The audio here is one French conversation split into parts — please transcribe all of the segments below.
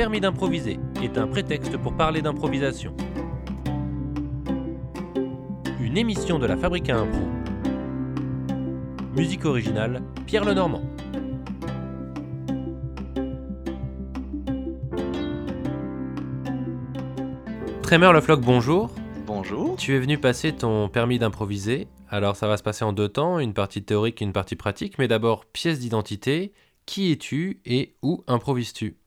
permis d'improviser est un prétexte pour parler d'improvisation. Une émission de la Fabrique à Impro. Musique originale, Pierre Lenormand. Trémeur Le Floc, bonjour. Bonjour. Tu es venu passer ton permis d'improviser. Alors ça va se passer en deux temps, une partie théorique et une partie pratique. Mais d'abord, pièce d'identité. Qui es-tu et où improvises-tu?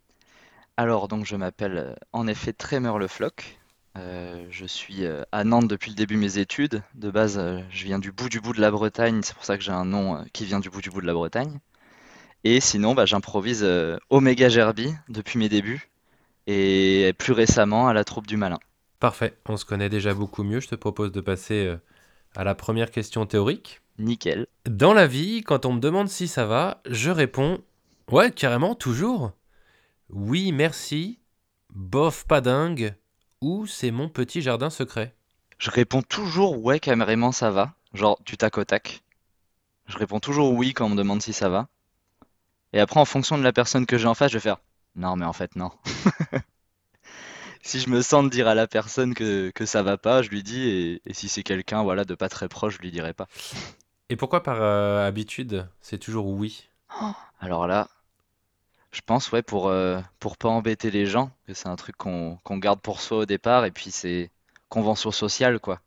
Alors, donc, je m'appelle euh, en effet Trémeur Le Floc. Euh, je suis euh, à Nantes depuis le début de mes études. De base, euh, je viens du bout du bout de la Bretagne. C'est pour ça que j'ai un nom euh, qui vient du bout du bout de la Bretagne. Et sinon, bah, j'improvise euh, Omega Gerbi depuis mes débuts. Et plus récemment à la troupe du Malin. Parfait, on se connaît déjà beaucoup mieux. Je te propose de passer euh, à la première question théorique. Nickel. Dans la vie, quand on me demande si ça va, je réponds Ouais, carrément, toujours. Oui, merci. Bof, pas dingue. Ou c'est mon petit jardin secret. Je réponds toujours ouais, carrément ça va. Genre du tac au tac. Je réponds toujours oui quand on me demande si ça va. Et après, en fonction de la personne que j'ai en face, je vais faire non, mais en fait, non. Si je me sens de dire à la personne que, que ça va pas, je lui dis, et, et si c'est quelqu'un voilà, de pas très proche, je lui dirai pas. Et pourquoi par euh, habitude, c'est toujours oui? Alors là, je pense, ouais, pour, euh, pour pas embêter les gens, que c'est un truc qu'on qu'on garde pour soi au départ, et puis c'est convention sociale, quoi.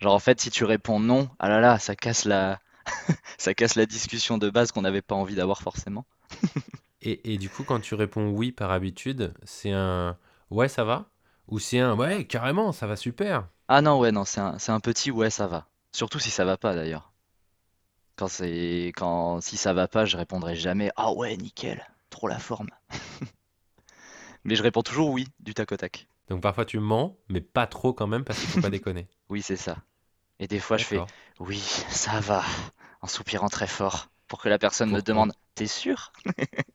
Genre, en fait, si tu réponds non, ah là là, ça casse la, ça casse la discussion de base qu'on n'avait pas envie d'avoir forcément. et, et du coup, quand tu réponds oui par habitude, c'est un ouais, ça va Ou c'est un ouais, carrément, ça va super Ah non, ouais, non, c'est un, c'est un petit ouais, ça va. Surtout si ça va pas, d'ailleurs. Quand c'est, quand, si ça va pas, je répondrai jamais, ah ouais, nickel, trop la forme. Mais je réponds toujours oui, du tac au tac. Donc parfois tu mens, mais pas trop quand même parce qu'il faut pas déconner. Oui, c'est ça. Et des fois, je fais oui, ça va, en soupirant très fort, pour que la personne me demande, t'es sûr?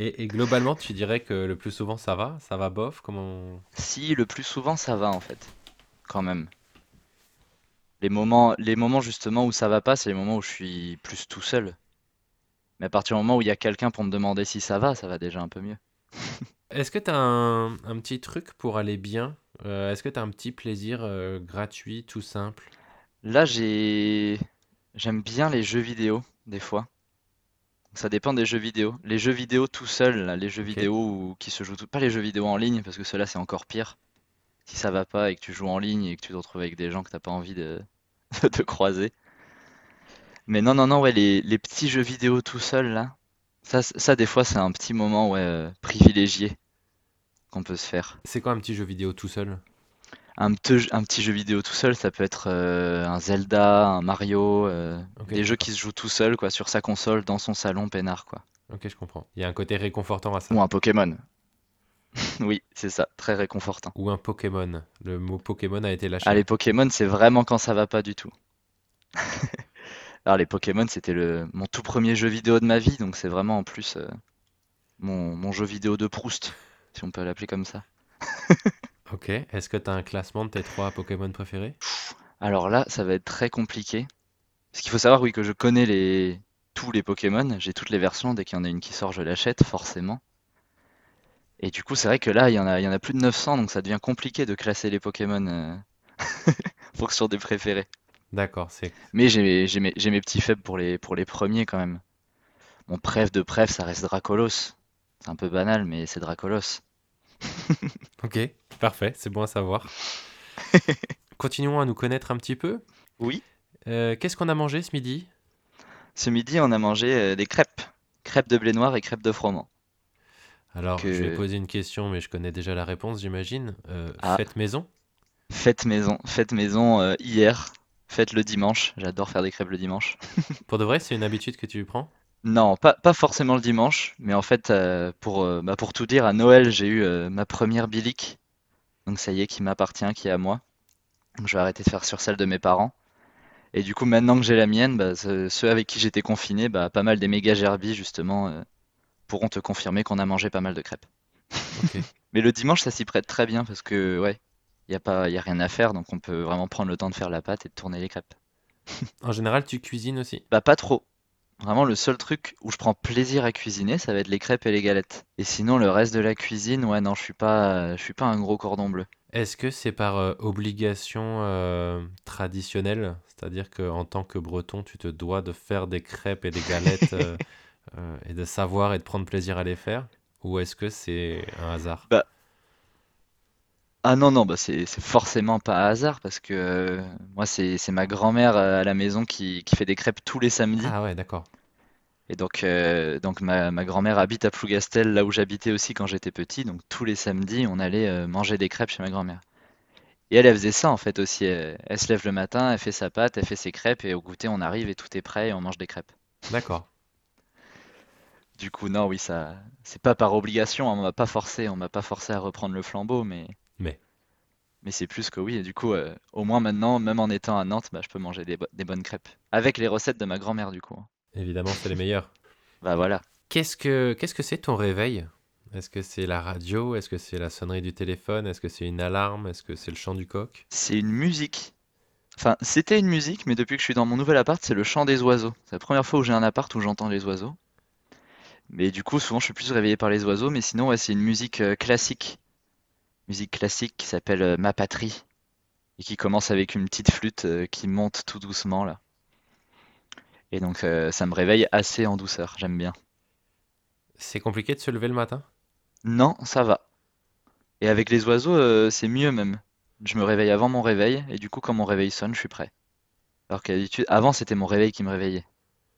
Et, et globalement, tu dirais que le plus souvent ça va? Ça va bof? Comment Si, le plus souvent, ça va en fait, quand même. Les moments, les moments justement où ça va pas, c'est les moments où je suis plus tout seul. Mais à partir du moment où il y a quelqu'un pour me demander si ça va, ça va déjà un peu mieux. Est-ce que tu as un, un petit truc pour aller bien? Euh, Est-ce que tu as un petit plaisir euh, gratuit, tout simple? Là, j'ai, j'aime bien les jeux vidéo, des fois. Ça dépend des jeux vidéo. Les jeux vidéo tout seuls, là, les jeux vidéo où- qui se jouent tout... Pas les jeux vidéo en ligne, parce que ceux-là, c'est encore pire. Si ça va pas et que tu joues en ligne et que tu te retrouves avec des gens que t'as pas envie de, de croiser. Mais non, non, non, ouais, les, les petits jeux vidéo tout seuls, là, ça, c- ça des fois, c'est un petit moment, ouais, euh, privilégié qu'on peut se faire. C'est quoi un petit jeu vidéo tout seul? Un, petit un petit jeu vidéo tout seul, ça peut être euh, un Zelda, un Mario, euh, Ok, des jeux d'accord. qui se jouent tout seul, quoi, sur sa console, dans son salon, peinard, quoi. Ok, je comprends. Il y a un côté réconfortant à ça. Ou un Pokémon. Oui, c'est ça, très réconfortant. Ou un Pokémon. Le mot Pokémon a été Ah, lâché. les Pokémon, c'est vraiment quand ça va pas du tout. Alors, les Pokémon, c'était le mon tout premier jeu vidéo de ma vie, donc c'est vraiment en plus euh, mon, mon jeu vidéo de Proust, si on peut l'appeler comme ça. Ok. Est-ce que tu as un classement de tes trois Pokémon préférés? Alors là, ça va être très compliqué. Parce qu'il faut savoir, oui, que je connais les tous les Pokémon, j'ai toutes les versions, dès qu'il y en a une qui sort, je l'achète, forcément. Et du coup, c'est vrai que là, il y en a, il y en a plus de 900, donc ça devient compliqué de classer les Pokémon euh, en fonction des préférés. D'accord, c'est Mais j'ai j'ai mes, j'ai mes petits faibles pour les, pour les premiers quand même. Mon préf de préf, ça reste Dracolos. C'est un peu banal, mais c'est Dracolos. ok. Parfait, c'est bon à savoir. Continuons à nous connaître un petit peu. Oui. Euh, Qu'est-ce qu'on a mangé ce midi? Ce midi, on a mangé euh, des crêpes. Crêpes de blé noir et crêpes de froment. Alors, je vais poser une question, mais je connais déjà la réponse, j'imagine. Euh, Ah. Fête maison? Fête maison. Fête maison euh, hier. Fête le dimanche. J'adore faire des crêpes le dimanche. Pour de vrai, c'est une habitude que tu prends? Non, pas, pas forcément le dimanche, mais en fait, euh, pour, euh, bah, pour tout dire, à Noël, j'ai eu euh, ma première bilique. Donc ça y est, qui m'appartient, qui est à moi. Donc je vais arrêter de faire sur celle de mes parents. Et du coup, maintenant que j'ai la mienne, bah, ce- ceux avec qui j'étais confiné, bah, pas mal des méga gerbies, justement, pourront te confirmer qu'on a mangé pas mal de crêpes. Mais le dimanche, ça s'y prête très bien parce que, ouais, il n'y a pas, y a rien à faire, donc on peut vraiment prendre le temps de faire la pâte et de tourner les crêpes. En général, tu cuisines aussi Bah, pas trop. Vraiment, le seul truc où je prends plaisir à cuisiner, ça va être les crêpes et les galettes. Et sinon, le reste de la cuisine, ouais, non, je suis pas, je suis pas un gros cordon bleu. Est-ce que c'est par euh, obligation euh, traditionnelle? C'est-à-dire qu'en tant que breton, tu te dois de faire des crêpes et des galettes euh, euh, et de savoir et de prendre plaisir à les faire? Ou est-ce que c'est un hasard? Bah, ah non, non, bah c'est c'est forcément pas un hasard parce que euh, moi, c'est c'est ma grand-mère euh, à la maison qui, qui fait des crêpes tous les samedis. Ah ouais, d'accord. Et donc, euh, donc ma, ma grand-mère habite à Plougastel, là où j'habitais aussi quand j'étais petit. Donc tous les samedis, on allait manger des crêpes chez ma grand-mère. Et elle, elle faisait ça en fait aussi. Elle, elle se lève le matin, elle fait sa pâte, elle fait ses crêpes et au goûter, on arrive et tout est prêt et on mange des crêpes. D'accord. Du coup, non, oui, ça, c'est pas par obligation, hein, on m'a pas forcé, on m'a pas forcé à reprendre le flambeau, mais, Mais c'est plus que oui. Et du coup, euh, au moins maintenant, même en étant à Nantes, bah, je peux manger des, bo- des bonnes crêpes. Avec les recettes de ma grand-mère, du coup. hein. évidemment, c'est les meilleurs. Bah voilà. Qu'est-ce que qu'est-ce que c'est ton réveil? Est-ce que c'est la radio? Est-ce que c'est la sonnerie du téléphone? Est-ce que c'est une alarme? Est-ce que c'est le chant du coq? C'est une musique. Enfin, c'était une musique, mais depuis que je suis dans mon nouvel appart, c'est le chant des oiseaux. C'est la première fois où j'ai un appart où j'entends les oiseaux. Mais du coup, souvent, je suis plus réveillé par les oiseaux. Mais sinon, ouais, c'est une musique euh, classique. Musique classique qui s'appelle euh, Ma Patrie. Et qui commence avec une petite flûte euh, qui monte tout doucement, là. Et donc, euh, ça me réveille assez en douceur. J'aime bien. C'est compliqué de se lever le matin? Non, ça va. Et avec les oiseaux, c'est mieux même. Je me réveille avant mon réveil. Et du coup, quand mon réveil sonne, je suis prêt. Alors qu'à avant, c'était mon réveil qui me réveillait.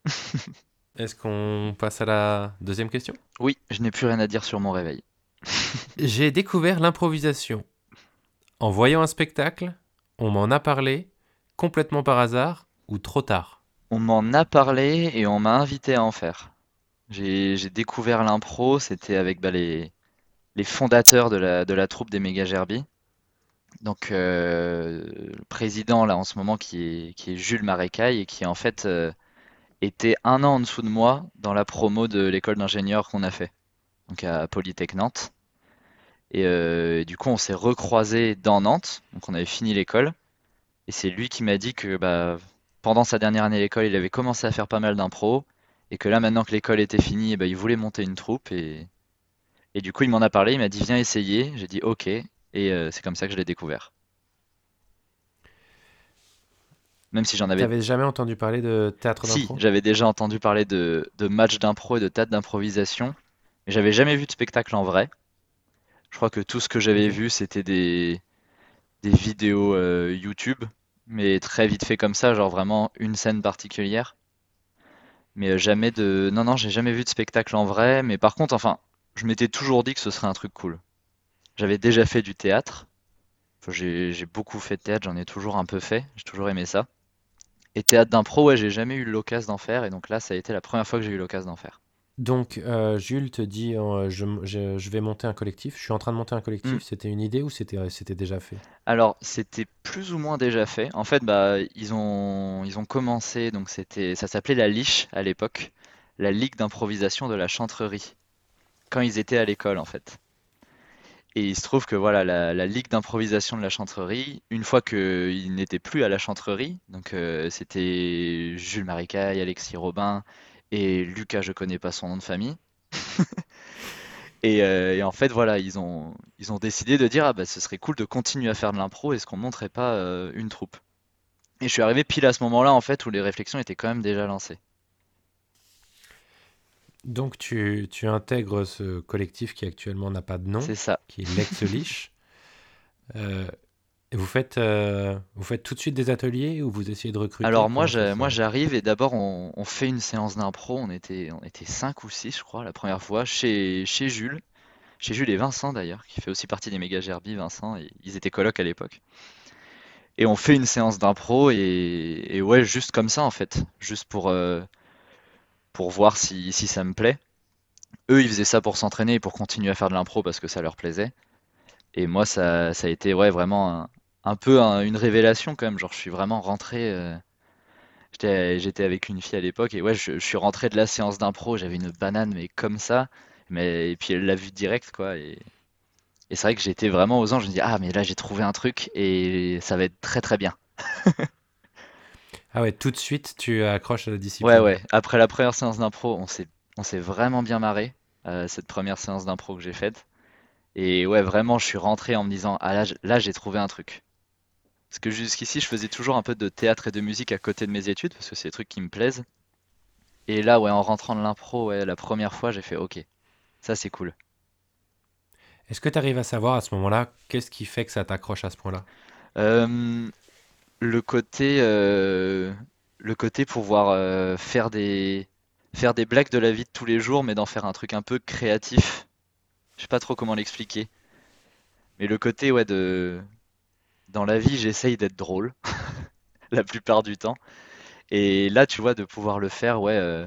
Est-ce qu'on passe à la deuxième question? Oui, je n'ai plus rien à dire sur mon réveil. J'ai découvert l'improvisation. En voyant un spectacle, on m'en a parlé, complètement par hasard ou trop tard. On m'en a parlé et on m'a invité à en faire. J'ai découvert l'impro, c'était avec bah, les, fondateurs de la, troupe des Méga Gerbi. Donc euh, le président là en ce moment qui est, qui est Jules Marécaille et qui en fait euh, était un an en dessous de moi dans la promo de l'école d'ingénieurs qu'on a fait, donc à Polytech Nantes. Et euh, du coup on s'est recroisés dans Nantes, donc on avait fini l'école. Et c'est lui qui m'a dit que bah, pendant sa dernière année à l'école, il avait commencé à faire pas mal d'impro, et que là, maintenant que l'école était finie, ben, il voulait monter une troupe, et, et du coup, il m'en a parlé, il m'a dit, viens essayer. J'ai dit, ok, et euh, c'est comme ça que je l'ai découvert. Même si j'en avais... T'avais jamais entendu parler de théâtre Si, d'impro? j'avais déjà entendu parler de, de matchs d'impro et de théâtre d'improvisation, mais j'avais jamais vu de spectacle en vrai. Je crois que tout ce que j'avais vu, c'était des, des vidéos euh, YouTube, mais très vite fait comme ça, genre vraiment une scène particulière. Mais euh, jamais de... Non, non, j'ai jamais vu de spectacle en vrai, mais par contre, enfin, je m'étais toujours dit que ce serait un truc cool. J'avais déjà fait du théâtre, Enfin, j'ai j'ai beaucoup fait de théâtre, j'en ai toujours un peu fait, j'ai toujours aimé ça. Et théâtre d'impro, ouais, j'ai jamais eu l'occasion d'en faire, et donc là, ça a été la première fois que j'ai eu l'occasion d'en faire. Donc, euh, Jules te dit, euh, je, je- je vais monter un collectif. Je suis en train de monter un collectif. C'était une idée ou c'était euh, c'était déjà fait? Alors, c'était plus ou moins déjà fait. En fait, bah, ils ont, ils ont commencé, donc c'était, ça s'appelait la Liche à l'époque, la Ligue d'improvisation de la Chantrerie, quand ils étaient à l'école, en fait. Et il se trouve que voilà, la, la Ligue d'improvisation de la Chantrerie, une fois qu'ils n'étaient plus à la Chantrerie, donc euh, c'était Jules Marécaille, Alexis Robin et Lucas, je connais pas son nom de famille. Et, euh, et en fait, voilà, ils ont, ils ont décidé de dire, ah bah ce serait cool de continuer à faire de l'impro, est-ce qu'on monterait pas euh, une troupe? Et je suis arrivé pile à ce moment-là, en fait, où les réflexions étaient quand même déjà lancées. Donc, tu, tu intègres ce collectif qui actuellement n'a pas de nom, C'est ça. qui est l'ex-Liche. Euh, et vous faites, euh, vous faites tout de suite des ateliers ou vous essayez de recruter? Alors moi, moi j'arrive et d'abord on, on fait une séance d'impro, on était, on était cinq ou six, je crois, la première fois, chez, chez Jules, chez Jules et Vincent d'ailleurs, qui fait aussi partie des méga Gerbi, Vincent, et ils étaient colocs à l'époque. Et on fait une séance d'impro et, et ouais, juste comme ça en fait, juste pour, euh, pour voir si, si ça me plaît. Eux, ils faisaient ça pour s'entraîner et pour continuer à faire de l'impro parce que ça leur plaisait. Et moi, ça, ça a été ouais, vraiment un, un peu un- une révélation quand même. Genre, je suis vraiment rentré. euh, j'étais, j'étais avec une fille à l'époque et ouais, je, je suis rentré de la séance d'impro. J'avais une banane, mais comme ça. Mais, et puis elle l'a vu direct, quoi. Et, et c'est vrai que j'étais vraiment aux anges. Je me dis, ah, mais là, j'ai trouvé un truc et ça va être très très bien. Ah ouais, tout de suite, tu accroches à la Ouais, discipline. ouais. Après la première séance d'impro, on s'est on s'est vraiment bien marré, euh, cette première séance d'impro que j'ai faite. Et ouais, vraiment, je suis rentré en me disant, ah là, j- là, j'ai trouvé un truc. Parce que jusqu'ici, je faisais toujours un peu de théâtre et de musique à côté de mes études, parce que c'est des trucs qui me plaisent. Et là, ouais, en rentrant de l'impro, ouais, la première fois, j'ai fait, ok, ça c'est cool. Est-ce que tu arrives à savoir à ce moment-là, qu'est-ce qui fait que ça t'accroche à ce point-là? Euh, le côté, euh, le côté pouvoir euh, faire des, faire des blagues de la vie de tous les jours, mais d'en faire un truc un peu créatif. Je sais pas trop comment l'expliquer. Mais le côté, ouais, de, dans la vie, j'essaye d'être drôle la plupart du temps. Et là, tu vois, de pouvoir le faire, euh,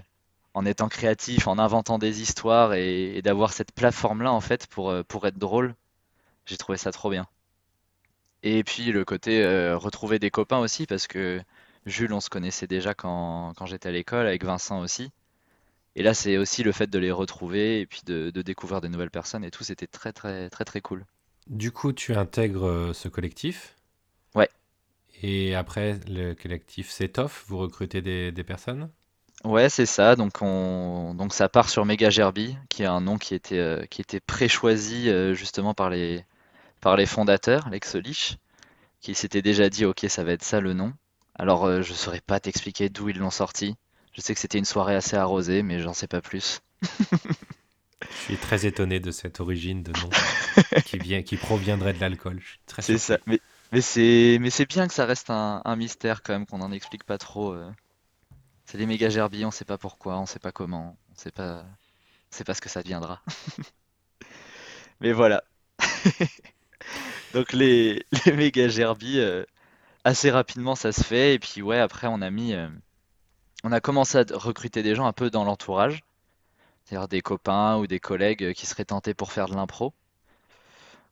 en étant créatif, en inventant des histoires et, d'avoir cette plateforme-là, en fait, pour, euh, pour être drôle, j'ai trouvé ça trop bien. Et puis le côté euh, retrouver des copains aussi, parce que Jules, on se connaissait déjà quand, quand j'étais à l'école, avec Vincent aussi. Et là, c'est aussi le fait de les retrouver et puis de, de découvrir des nouvelles personnes et tout, c'était très très très très cool. Du coup, tu intègres euh, ce collectif Ouais, et après, le collectif s'étoffe, vous recrutez des, des personnes? ouais, c'est ça. Donc on, donc ça part sur Mega Gerby, qui est un nom qui était euh, qui était pré-choisi euh, justement par les par les fondateurs, l'ex-Lich, qui s'étaient déjà dit, ok, ça va être ça le nom. Alors euh, je saurais pas t'expliquer d'où ils l'ont sorti. Je sais que c'était une soirée assez arrosée, mais j'en sais pas plus. Je suis très étonné de cette origine de nom qui vient, qui proviendrait de l'alcool. C'est ça. Mais, c'est mais c'est bien que ça reste un, un mystère quand même, qu'on n'en explique pas trop. euh. C'est des méga gerbilles, on sait pas pourquoi, on sait pas comment, on sait pas, on sait pas ce que ça deviendra. Mais voilà. Donc les, les méga gerbilles, euh, assez rapidement ça se fait. Et puis ouais, après on a mis, euh, on a commencé à recruter des gens un peu dans l'entourage, c'est-à-dire des copains ou des collègues qui seraient tentés pour faire de l'impro.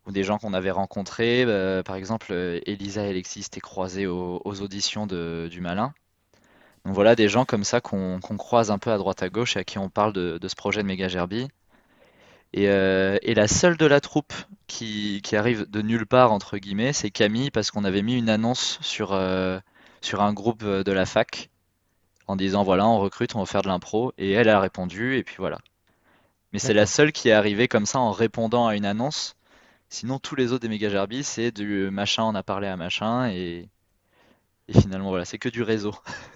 Ou des gens qu'on avait rencontrés, euh, par exemple, euh, Elisa et Alexis s'étaient croisés aux, auditions de- du Malin. Donc voilà, des gens comme ça qu'on croise un peu à droite à gauche et à qui on parle de, ce projet de Méga Gerbi. Et, euh, et la seule de la troupe qui, arrive de nulle part, entre guillemets, c'est Camille, parce qu'on avait mis une annonce sur, sur un groupe de la fac en disant voilà, on recrute, on va faire de l'impro. Et elle a répondu, et puis voilà. Mais c'est la seule qui est arrivée comme ça en répondant à une annonce. Sinon, tous les autres des méga Gerbi, c'est du machin, on a parlé à machin, et, et finalement, voilà, c'est que du réseau.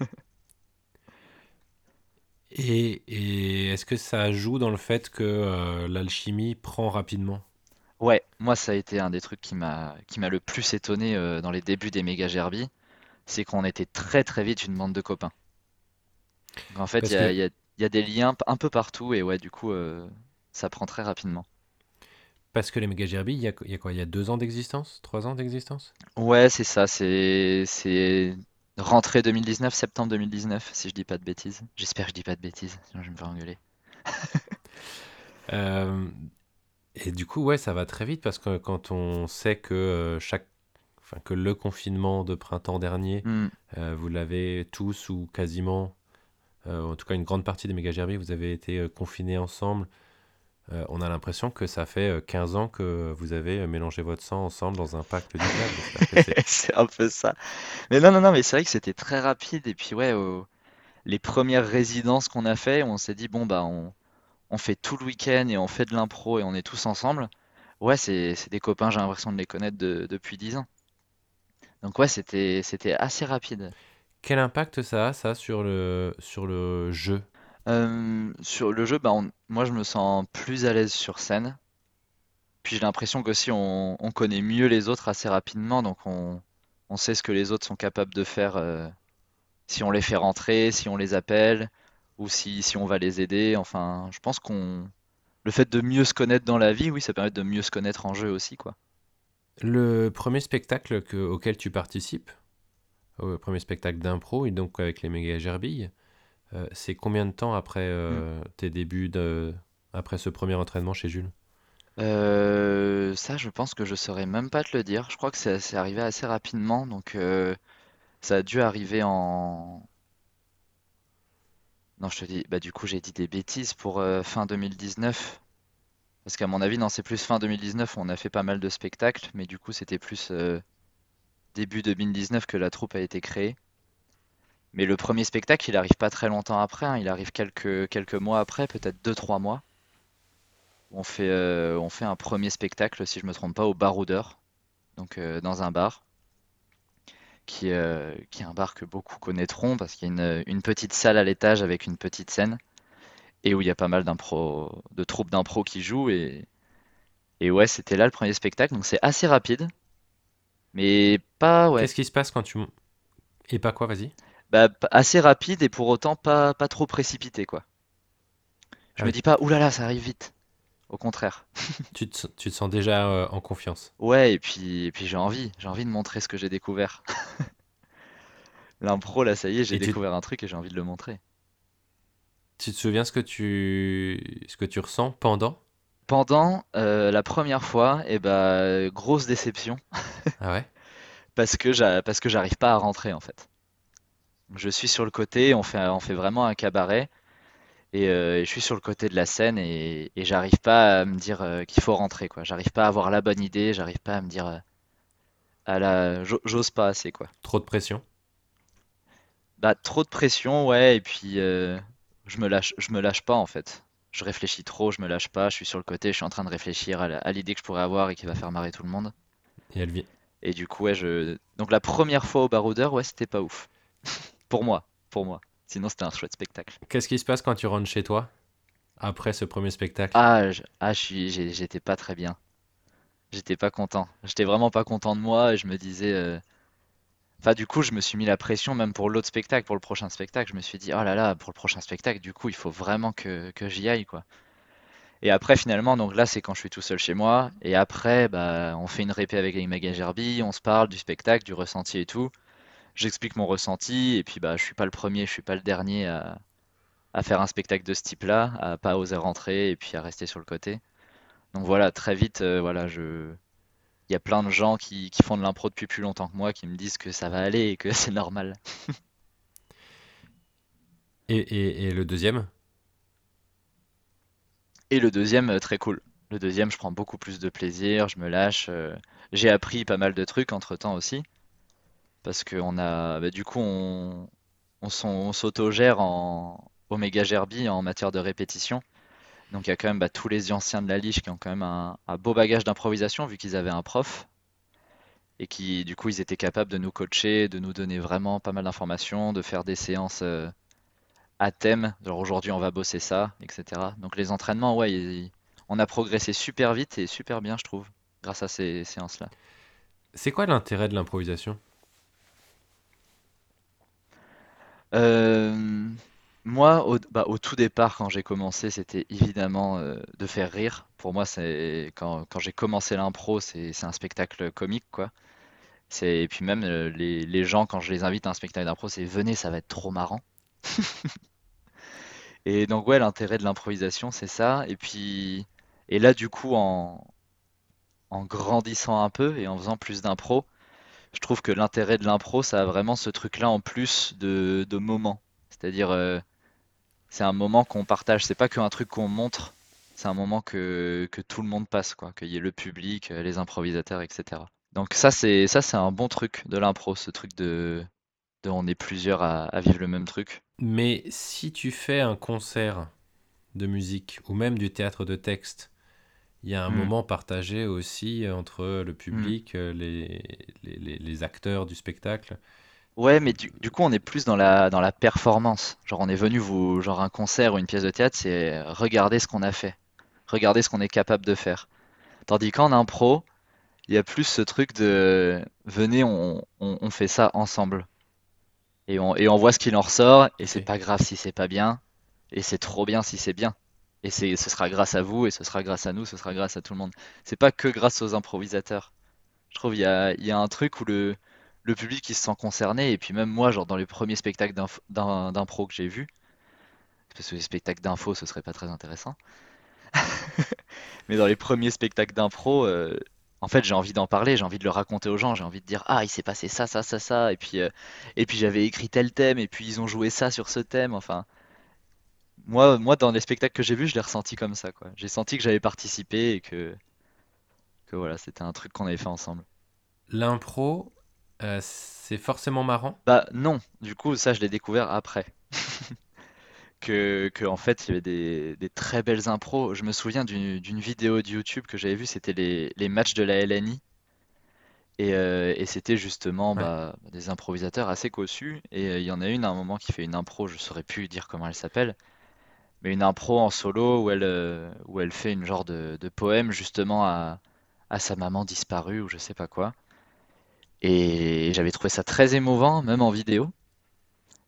Et, et est-ce que ça joue dans le fait que euh, l'alchimie prend rapidement? Ouais, moi, ça a été un des trucs qui m'a qui m'a le plus étonné euh, dans les débuts des méga Gerbi, c'est qu'on était très très vite une bande de copains. En fait, il y a, que, il y a- il y a des liens un peu partout, et ouais, du coup, euh, ça prend très rapidement. parce que les méga il y a, il y a quoi? Il y a deux ans d'existence? Trois ans d'existence? Ouais, c'est ça, c'est rentrée 2019, septembre 2019, si je dis pas de bêtises. J'espère que je dis pas de bêtises, sinon je vais me faire engueuler. Euh, et du coup, ouais, ça va très vite parce que quand on sait que euh, chaque, enfin, que le confinement de printemps dernier, Hmm. euh, vous l'avez tous ou quasiment, en tout cas une grande partie des méga vous avez été euh, confinés ensemble. Euh, on a l'impression que ça fait euh, 15 ans que vous avez euh, mélangé votre sang ensemble dans un pacte du c'est un peu ça. Mais non, non, non, mais c'est vrai que c'était très rapide. Et puis, ouais, les premières résidences qu'on a fait, on s'est dit, bon, bah, on, fait tout le week-end et on fait de l'impro et on est tous ensemble. Ouais, c'est, des copains, j'ai l'impression de les connaître de- depuis 10 ans. Donc, ouais, c'était assez rapide. Quel impact ça a, ça, sur le, sur le jeu? Euh, sur le jeu, bah, on- moi, je me sens plus à l'aise sur scène. Puis, j'ai l'impression qu'aussi, on, on connaît mieux les autres assez rapidement. Donc, on, on sait ce que les autres sont capables de faire. euh, si on les fait rentrer, si on les appelle, ou si, si on va les aider. Enfin, je pense qu'on... Le fait de mieux se connaître dans la vie, oui, ça permet de mieux se connaître en jeu aussi, quoi. Le premier spectacle que- auquel tu participes, au premier spectacle d'impro, et donc avec les méga gerbilles, euh, c'est combien de temps après Mm. euh, tes débuts de, après ce premier entraînement chez Jules? Euh, ça, je pense que je saurais même pas te le dire. Je crois que c'est c'est arrivé assez rapidement, donc euh, ça a dû arriver en... Non, je te dis, bah du coup j'ai dit des bêtises pour euh, fin 2019. Parce qu'à mon avis, non, c'est plus fin 2019, on a fait pas mal de spectacles, mais du coup c'était plus euh, début 2019 que la troupe a été créée. Mais le premier spectacle, il arrive pas très longtemps après, hein, il arrive quelques, quelques mois après, peut-être deux, trois mois. On fait, euh, on fait un premier spectacle, si je me trompe pas, au Baroudeur, donc euh, dans un bar, qui, euh, qui est un bar que beaucoup connaîtront parce qu'il y a une, petite salle à l'étage avec une petite scène et où il y a pas mal de troupes d'impro qui jouent et, et ouais, c'était là le premier spectacle, donc c'est assez rapide, mais pas ouais, Qu'est-ce qui se passe quand tu... Et pas quoi, vas-y? bah, assez rapide et pour autant pas, pas trop précipité quoi. Je Ah me dis pas, oulala, ça arrive vite. Au contraire. Tu te, tu te sens déjà euh, en confiance. Ouais, et puis, et puis j'ai envie, j'ai envie de montrer ce que j'ai découvert. L'impro, là, ça y est, j'ai tu, découvert un truc et j'ai envie de le montrer. tu te souviens ce que tu, ce que tu ressens pendant? Pendant euh, la première fois, et bah, grosse déception Ah ouais? parce que j'a- parce que j'arrive pas à rentrer en fait. Je suis sur le côté, on fait, on fait vraiment un cabaret et, euh, et je suis sur le côté de la scène et, et j'arrive pas à me dire euh, qu'il faut rentrer quoi. J'arrive pas à avoir la bonne idée, j'arrive pas à me dire à la, j'o- j'ose pas assez quoi. Trop de pression? Bah, trop de pression, ouais, et puis euh, je me lâche, je me lâche pas en fait. Je réfléchis trop, je me lâche pas, je suis sur le côté, je suis en train de réfléchir à l'idée que je pourrais avoir et qui va faire marrer tout le monde. Et elle vient. Et du coup, ouais, je... Donc la première fois au Baroudeur, ouais, c'était pas ouf. Pour moi, pour moi. Sinon, c'était un chouette spectacle. Qu'est-ce qui se passe quand tu rentres chez toi après ce premier spectacle? Ah, je- ah, j'étais pas très bien. J'étais pas content. J'étais vraiment pas content de moi et je me disais... euh, Enfin, du coup, je me suis mis la pression même pour l'autre spectacle, pour le prochain spectacle. Je me suis dit, oh là là, pour le prochain spectacle, du coup, il faut vraiment que, j'y aille, quoi. Et après, finalement, donc là, c'est quand je suis tout seul chez moi. Et après, bah, on fait une répé avec les Maga Gerbi, on se parle du spectacle, du ressenti et tout. J'explique mon ressenti, et puis bah, je suis pas le premier, je suis pas le dernier à, à faire un spectacle de ce type-là, à pas oser rentrer et puis à rester sur le côté. Donc voilà, très vite, euh, voilà, je... il y a plein de gens qui, qui font de l'impro depuis plus longtemps que moi, qui me disent que ça va aller et que c'est normal. Et, et, et le deuxième? Et le deuxième, euh, très cool. Le deuxième, je prends beaucoup plus de plaisir, je me lâche. euh, J'ai appris pas mal de trucs entre-temps aussi, parce qu'on a, bah, du coup, on, on s'autogère en Omega Gerbi en matière de répétition. Donc il y a quand même bah, tous les anciens de la Liche qui ont quand même un, un beau bagage d'improvisation vu qu'ils avaient un prof et qui du coup ils étaient capables de nous coacher, de nous donner vraiment pas mal d'informations, de faire des séances euh, à thème, genre aujourd'hui on va bosser ça, etc. Donc les entraînements, ouais, ils- on a progressé super vite et super bien je trouve, grâce à ces séances-là. C'est quoi l'intérêt de l'improvisation? Euh, moi, au, bah, au tout départ, quand j'ai commencé, c'était évidemment euh, de faire rire. Pour moi, quand, j'ai commencé l'impro, c'est un spectacle comique, quoi. Et puis même euh, les, gens, quand je les invite à un spectacle d'impro, c'est venez, ça va être trop marrant. Et donc ouais, l'intérêt de l'improvisation, c'est ça. Et puis et là, du coup, en, en grandissant un peu et en faisant plus d'impro, je trouve que l'intérêt de l'impro, ça a vraiment ce truc-là en plus de, de moment. C'est-à-dire, euh, c'est un moment qu'on partage, c'est pas qu'un truc qu'on montre, c'est un moment que, que tout le monde passe, quoi, qu'il y ait le public, euh, les improvisateurs, etc. Donc ça, c'est ça, c'est un bon truc de l'impro, ce truc de, de on est plusieurs à, à vivre le même truc. Mais si tu fais un concert de musique ou même du théâtre de texte, il y a un Hmm, moment partagé aussi entre le hmm. public, euh, les, les, les- les acteurs du spectacle. Ouais, mais du, du coup, on est plus dans la, dans la performance. Genre, on est venu vous, genre un concert ou une pièce de théâtre, c'est regarder ce qu'on a fait, regarder ce qu'on est capable de faire. Tandis qu'en impro, il y a plus ce truc de venez, on, on, on fait ça ensemble. Et on, et on voit ce qu'il en ressort, et c'est Ok. pas grave si c'est pas bien, et c'est trop bien si c'est bien. Et c'est, ce sera grâce à vous, et ce sera grâce à nous, ce sera grâce à tout le monde. C'est pas que grâce aux improvisateurs. Je trouve il y a, il y a un truc où le, le public il se sent concerné, et puis même moi, genre dans les premiers spectacles d'inf- d'im- d'impro que j'ai vus, parce que les spectacles d'info ce serait pas très intéressant, mais dans les premiers spectacles d'impro, euh, en fait, j'ai envie d'en parler, j'ai envie de le raconter aux gens, j'ai envie de dire, ah, il s'est passé ça, ça, ça, ça, et puis, euh, et puis j'avais écrit tel thème, et puis ils ont joué ça sur ce thème. Enfin, moi, moi, dans les spectacles que j'ai vus, je l'ai ressenti comme ça, quoi. J'ai senti que j'avais participé et que, que voilà, c'était un truc qu'on avait fait ensemble. L'impro, Euh, c'est forcément marrant? Bah non, du coup ça je l'ai découvert après. Que, que en fait il y avait des, des très belles impros. Je me souviens d'une d'une vidéo de YouTube que j'avais vue, c'était les, les matchs de la LNI. Et, euh, et c'était justement Ouais. bah, des improvisateurs assez cossus. Et euh, il y en a une à un moment qui fait une impro, je saurais plus dire comment elle s'appelle, mais une impro en solo où elle, euh, où elle fait une genre de, de poème justement à, à sa maman disparue ou je sais pas quoi. Et j'avais trouvé ça très émouvant, même en vidéo.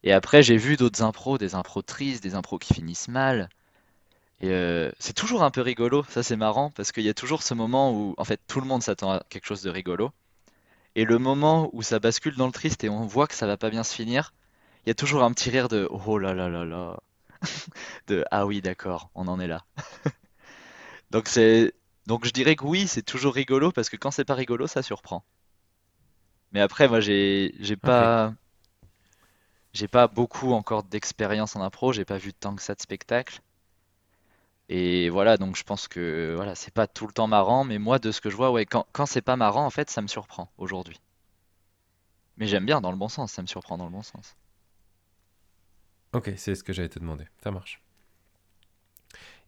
Et après, j'ai vu d'autres impros, des impros tristes, des impros qui finissent mal. Et euh, c'est toujours un peu rigolo, ça c'est marrant, parce qu'il y a toujours ce moment où en fait tout le monde s'attend à quelque chose de rigolo. Et le moment où ça bascule dans le triste et on voit que ça va pas bien se finir, il y a toujours un petit rire de oh là là là là, de ah oui d'accord, on en est là. Donc c'est donc je dirais que oui, c'est toujours rigolo parce que quand c'est pas rigolo, ça surprend. Mais après moi j'ai pas j'ai pas beaucoup encore d'expérience en impro, j'ai pas vu tant que ça de spectacles. Et voilà, donc je pense que voilà, c'est pas tout le temps marrant, mais moi de ce que je vois, ouais, quand, quand c'est pas marrant, en fait, ça me surprend aujourd'hui. Mais j'aime bien dans le bon sens, ça me surprend dans le bon sens. Ok, c'est ce que j'allais te demander. Ça marche.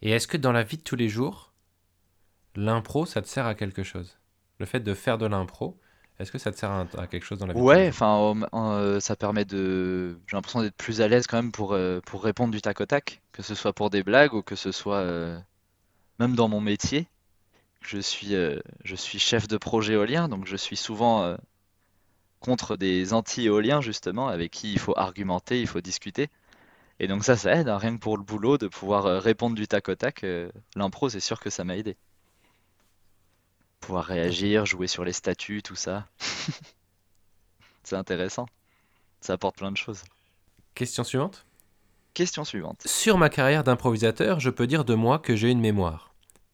Et est-ce que dans la vie de tous les jours, l'impro, ça te sert à quelque chose? Le fait de faire de l'impro, est-ce que ça te sert à, à quelque chose dans la vie Ouais, enfin, euh, ça permet de, j'ai l'impression d'être plus à l'aise quand même pour, euh, pour répondre du tac au tac, que ce soit pour des blagues ou que ce soit euh, même dans mon métier. Je suis, je suis chef de projet éolien, donc je suis souvent contre des anti-éoliens justement, avec qui il faut argumenter, il faut discuter. Et donc ça, ça aide, hein, rien que pour le boulot, de pouvoir répondre du tac au tac. l'impro, c'est sûr que ça m'a aidé. Pouvoir réagir, jouer sur les statuts, tout ça, c'est intéressant. Ça apporte plein de choses. Question suivante. Question suivante. Sur ma carrière d'improvisateur, je peux dire de moi que j'ai une mémoire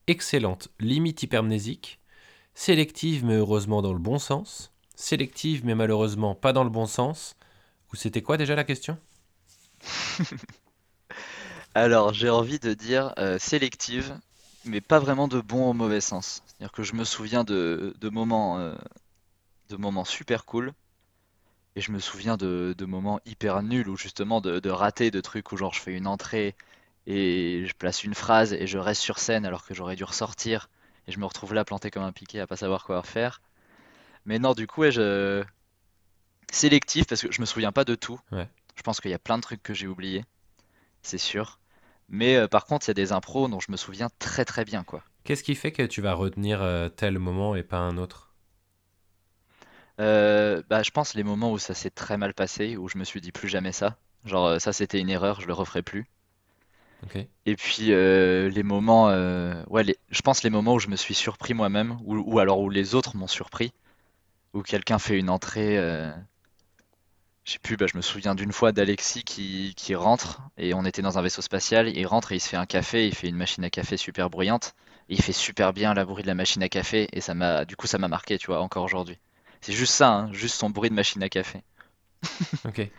excellente, limite hypermnésique, sélective mais heureusement dans le bon sens, sélective mais malheureusement pas dans le bon sens. Ou c'était quoi déjà la question? Alors, j'ai envie de dire euh, sélective, mais pas vraiment de bon au mauvais sens. C'est-à-dire que je me souviens de, de moments, euh, de moments super cool, et je me souviens de, de moments hyper nuls, ou justement de, de ratés, de trucs où genre je fais une entrée, et je place une phrase, et je reste sur scène alors que j'aurais dû ressortir, et je me retrouve là planté comme un piquet à pas savoir quoi faire. Mais non, du coup, ouais, je... sélectif, parce que je me souviens pas de tout. Ouais. Je pense qu'il y a plein de trucs que j'ai oubliés, c'est sûr. Mais euh, par contre, il y a des impros dont je me souviens très très bien, quoi. Qu'est-ce qui fait que tu vas retenir euh, tel moment et pas un autre? Euh, bah, je pense les moments où ça s'est très mal passé, où je me suis dit plus jamais ça. Genre, euh, ça c'était une erreur, je le referai plus. Ok. Et puis euh, les moments, euh, ouais, les- je pense les moments où je me suis surpris moi-même, ou, ou alors où les autres m'ont surpris, où quelqu'un fait une entrée. euh, je sais plus, bah, je me souviens d'une fois d'Alexis qui, qui rentre, et on était dans un vaisseau spatial, il rentre et il se fait un café, il fait une machine à café super bruyante, et il fait super bien la bruit de la machine à café, et ça m'a, du coup ça m'a marqué, tu vois, encore aujourd'hui. C'est juste ça, hein, juste son bruit de machine à café. Ok.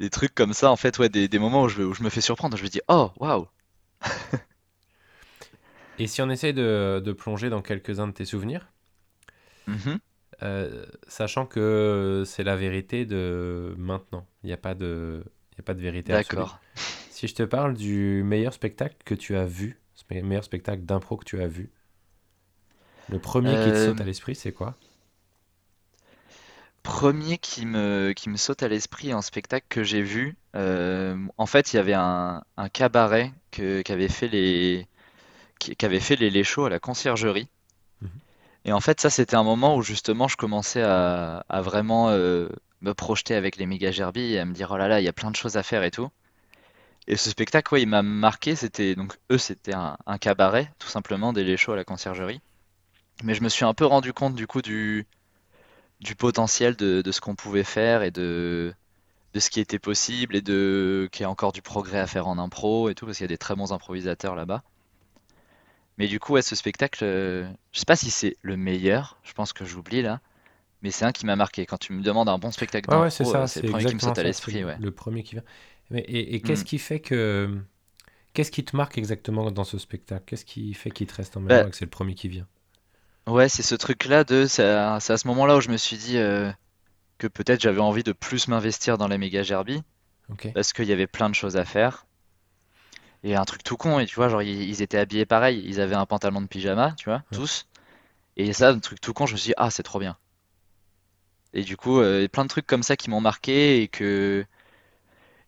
Des trucs comme ça, en fait, ouais, des, des moments où je, où je me fais surprendre, je me dis, oh, waouh! Et si on essaye de, de plonger dans quelques-uns de tes souvenirs, Mhm. Euh, sachant que c'est la vérité de maintenant, il n'y a pas de, y a pas de vérité. D'accord. Si je te parle du meilleur spectacle que tu as vu, le meilleur spectacle d'impro que tu as vu, le premier qui te Euh, saute à l'esprit, c'est quoi? premier qui me, qui me saute à l'esprit en spectacle que j'ai vu, euh, en fait, il y avait un, un cabaret qu'avaient fait les, qui, qu'avaient fait les Léchauds à la conciergerie. Et en fait, ça, c'était un moment où justement je commençais à, vraiment euh, me projeter avec les méga gerbilles et à me dire, oh là là, il y a plein de choses à faire et tout. Et ce spectacle, ouais, il m'a marqué. C'était donc eux, c'était un, cabaret, tout simplement, des Léchauds à la conciergerie. Mais je me suis un peu rendu compte du coup du, du potentiel de, de ce qu'on pouvait faire et de, de ce qui était possible et de qu'il y a encore du progrès à faire en impro et tout, parce qu'il y a des très bons improvisateurs là-bas. Mais du coup, ouais, ce spectacle, euh, je sais pas si c'est le meilleur, je pense que j'oublie là, mais c'est un qui m'a marqué. Quand tu me demandes un bon spectacle Ouais, ouais, c'est d'impro, euh, ça, c'est le premier qui me saute à l'esprit, le, ouais. le premier qui vient. Mais, et et qu'est-ce Hmm. qui fait que, qu'est-ce qui te marque exactement dans ce spectacle? Qu'est-ce qui fait qu'il te reste en mémoire Bah, et que c'est le premier qui vient? ouais, c'est ce truc-là de, c'est à, c'est à ce moment-là où je me suis dit, euh, que peut-être j'avais envie de plus m'investir dans les méga gerbies parce qu'il y avait plein de choses à faire. Et un truc tout con, et tu vois, genre ils, ils étaient habillés pareil, ils avaient un pantalon de pyjama, tu vois, Ouais. tous. Et ça, un truc tout con, je me suis dit, ah, c'est trop bien. Et du coup, euh, plein de trucs comme ça qui m'ont marqué et que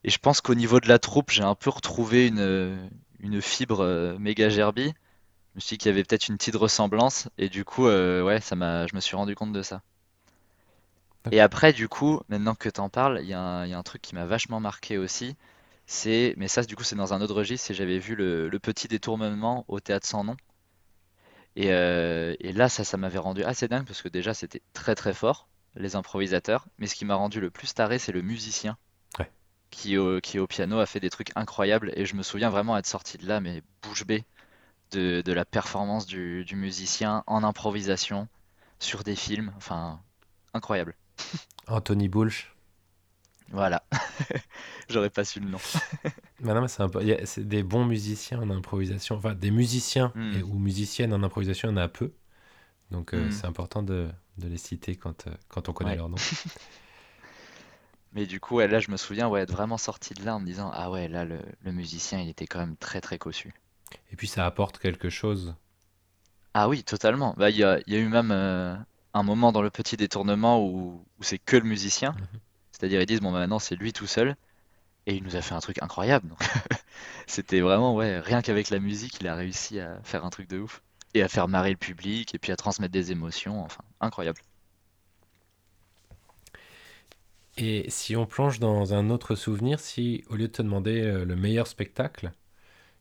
et je pense qu'au niveau de la troupe, j'ai un peu retrouvé une une fibre euh, méga Gerbi. Je me suis dit qu'il y avait peut-être une petite ressemblance et du coup, euh, ouais, ça m'a, je me suis rendu compte de ça. Et après, du coup, maintenant que t'en parles, il y a un, il y a un truc qui m'a vachement marqué aussi. C'est, mais ça, du coup, c'est dans un autre registre. C'est j'avais vu le, le petit détournement au théâtre sans nom. Et, euh, et là, ça, ça m'avait rendu assez dingue parce que déjà, c'était très très fort, les improvisateurs. Mais ce qui m'a rendu le plus taré, c'est le musicien Ouais. qui, au, qui au piano a fait des trucs incroyables. Et je me souviens vraiment être sorti de là, mais bouche bée, de, de la performance du, du musicien en improvisation sur des films. Enfin, incroyable. Anthony Boulch. Voilà, j'aurais pas su le nom. Bah non, mais c'est c'est des bons musiciens en improvisation. Enfin, des musiciens et, Hmm, ou musiciennes en improvisation, il y en a peu. Donc, euh, hmm, c'est important de, de les citer quand, euh, quand on connaît ouais. leur nom. Mais du coup, ouais, là, je me souviens ouais, être vraiment sorti de là en me disant, ah ouais, là, le, le musicien, il était quand même très très cossu. Et puis, ça apporte quelque chose. Ah oui, totalement. Bah, il y a, y a eu même euh, un moment dans le petit détournement où, où c'est que le musicien. Mhm. C'est-à-dire, ils disent, bon, bah, maintenant, c'est lui tout seul. Et il nous a fait un truc incroyable. Donc, c'était vraiment, ouais, rien qu'avec la musique, il a réussi à faire un truc de ouf. Et à faire marrer le public, et puis à transmettre des émotions. Enfin, incroyable. Et si on plonge dans un autre souvenir, si au lieu de te demander euh, le meilleur spectacle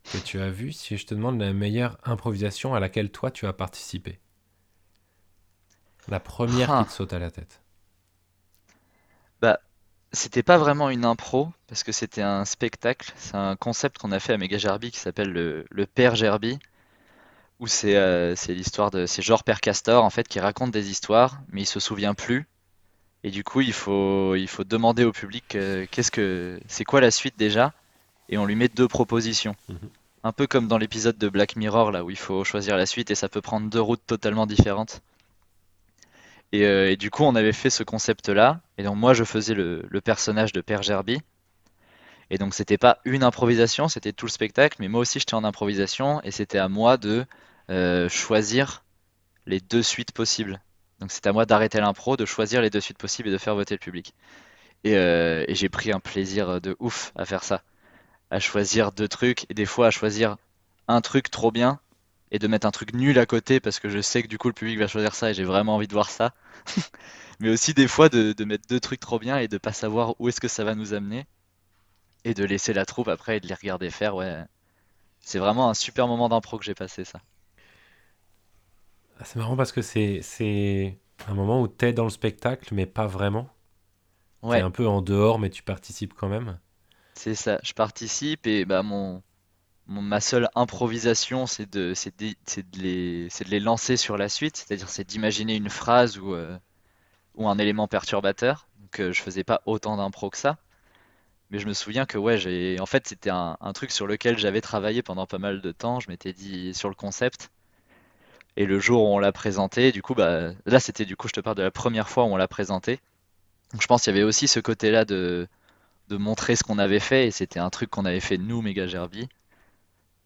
que tu as vu, si je te demande la meilleure improvisation à laquelle toi tu as participé, la première qui te Ah, saute à la tête. C'était pas vraiment une impro, parce que c'était un spectacle. C'est un concept qu'on a fait à Méga Gerbi qui s'appelle le, le Père Gerbi, où c'est euh, c'est l'histoire de. C'est genre Père Castor, en fait, qui raconte des histoires, mais il se souvient plus. Et du coup, il faut, il faut demander au public euh, qu'est-ce que, c'est quoi la suite déjà, et on lui met deux propositions. Mhm. Un peu comme dans l'épisode de Black Mirror, là, où il faut choisir la suite et ça peut prendre deux routes totalement différentes. Et, euh, et du coup, on avait fait ce concept-là, et donc moi, je faisais le, personnage de Père Gerby. Et donc, c'était pas une improvisation, c'était tout le spectacle, mais moi aussi, j'étais en improvisation, et c'était à moi de euh, choisir les deux suites possibles. Donc, c'était à moi d'arrêter l'impro, de choisir les deux suites possibles et de faire voter le public. Et, euh, et j'ai pris un plaisir de ouf à faire ça, à choisir deux trucs, et des fois à choisir un truc trop bien, et de mettre un truc nul à côté, parce que je sais que du coup, le public va choisir ça, et j'ai vraiment envie de voir ça. Mais aussi des fois de, de mettre deux trucs trop bien, et de pas savoir où est-ce que ça va nous amener, et de laisser la troupe après et de les regarder faire, ouais. C'est vraiment un super moment d'impro que j'ai passé, ça. Ah, C'est marrant parce que c'est c'est un moment où t'es dans le spectacle, mais pas vraiment. T'es Ouais, un peu en dehors, mais tu participes quand même. c'est ça. Je participe, et bah mon, ma seule improvisation, c'est de, les, lancer sur la suite, c'est-à-dire c'est d'imaginer une phrase ou, euh, ou un élément perturbateur. Donc euh, je faisais pas autant d'impro que ça, mais je me souviens que ouais, j'ai, en fait c'était un, truc sur lequel j'avais travaillé pendant pas mal de temps. Je m'étais dit sur le concept, et le jour où on l'a présenté, du coup bah là c'était du coup je te parle de la première fois où on l'a présenté. Je pense qu'il y avait aussi ce côté-là de, de montrer ce qu'on avait fait, et c'était un truc qu'on avait fait nous, méga Gerbi.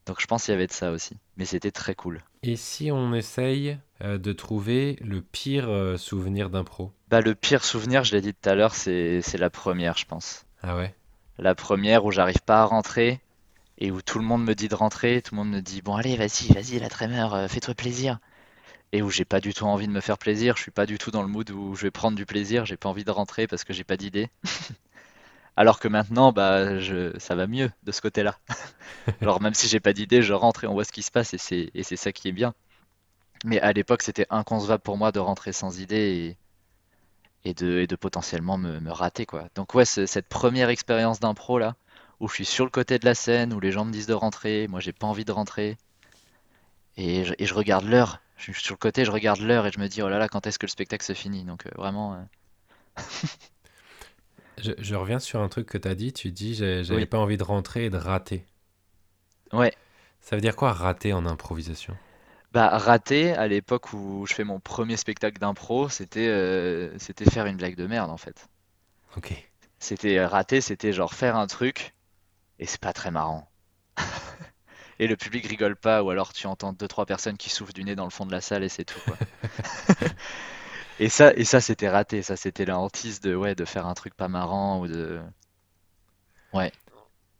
Donc je pense qu'il y avait de ça aussi, mais c'était très cool. Et si on essaye euh, de trouver le pire euh, souvenir d'impro? Bah le pire souvenir, je l'ai dit tout à l'heure, c'est la première, je pense. Ah ouais? La première où j'arrive pas à rentrer et où tout le monde me dit de rentrer, tout le monde me dit bon allez vas-y vas-y la trémeur, euh, fais-toi plaisir. Et où j'ai pas du tout envie de me faire plaisir, je suis pas du tout dans le mood où je vais prendre du plaisir, j'ai pas envie de rentrer parce que j'ai pas d'idée. Alors que maintenant bah je ça va mieux de ce côté-là. Genre même si j'ai pas d'idée, je rentre et on voit ce qui se passe et c'est et c'est ça qui est bien. Mais à l'époque c'était inconcevable pour moi de rentrer sans idée et de, et de potentiellement me, me rater quoi. Donc ouais, ce- cette première expérience d'impro là, où je suis sur le côté de la scène, où les gens me disent de rentrer, moi j'ai pas envie de rentrer, et je, et je regarde l'heure. Je suis sur le côté, je regarde l'heure et je me dis oh là là, quand est-ce que le spectacle se finit? Donc euh, vraiment, euh, Je, je reviens sur un truc que t'as dit. Tu dis j'avais oui, pas envie de rentrer et de rater. ouais. Ça veut dire quoi rater en improvisation? Bah, raté, à l'époque où je fais mon premier spectacle d'impro, c'était euh, c'était faire une blague de merde en fait. Ok. C'était euh, raté, c'était genre faire un truc et c'est pas très marrant. Et le public rigole pas, ou alors tu entends deux trois personnes qui soufflent du nez dans le fond de la salle et c'est tout quoi. Et ça, et ça c'était raté, ça c'était la hantise de ouais de faire un truc pas marrant ou de ouais.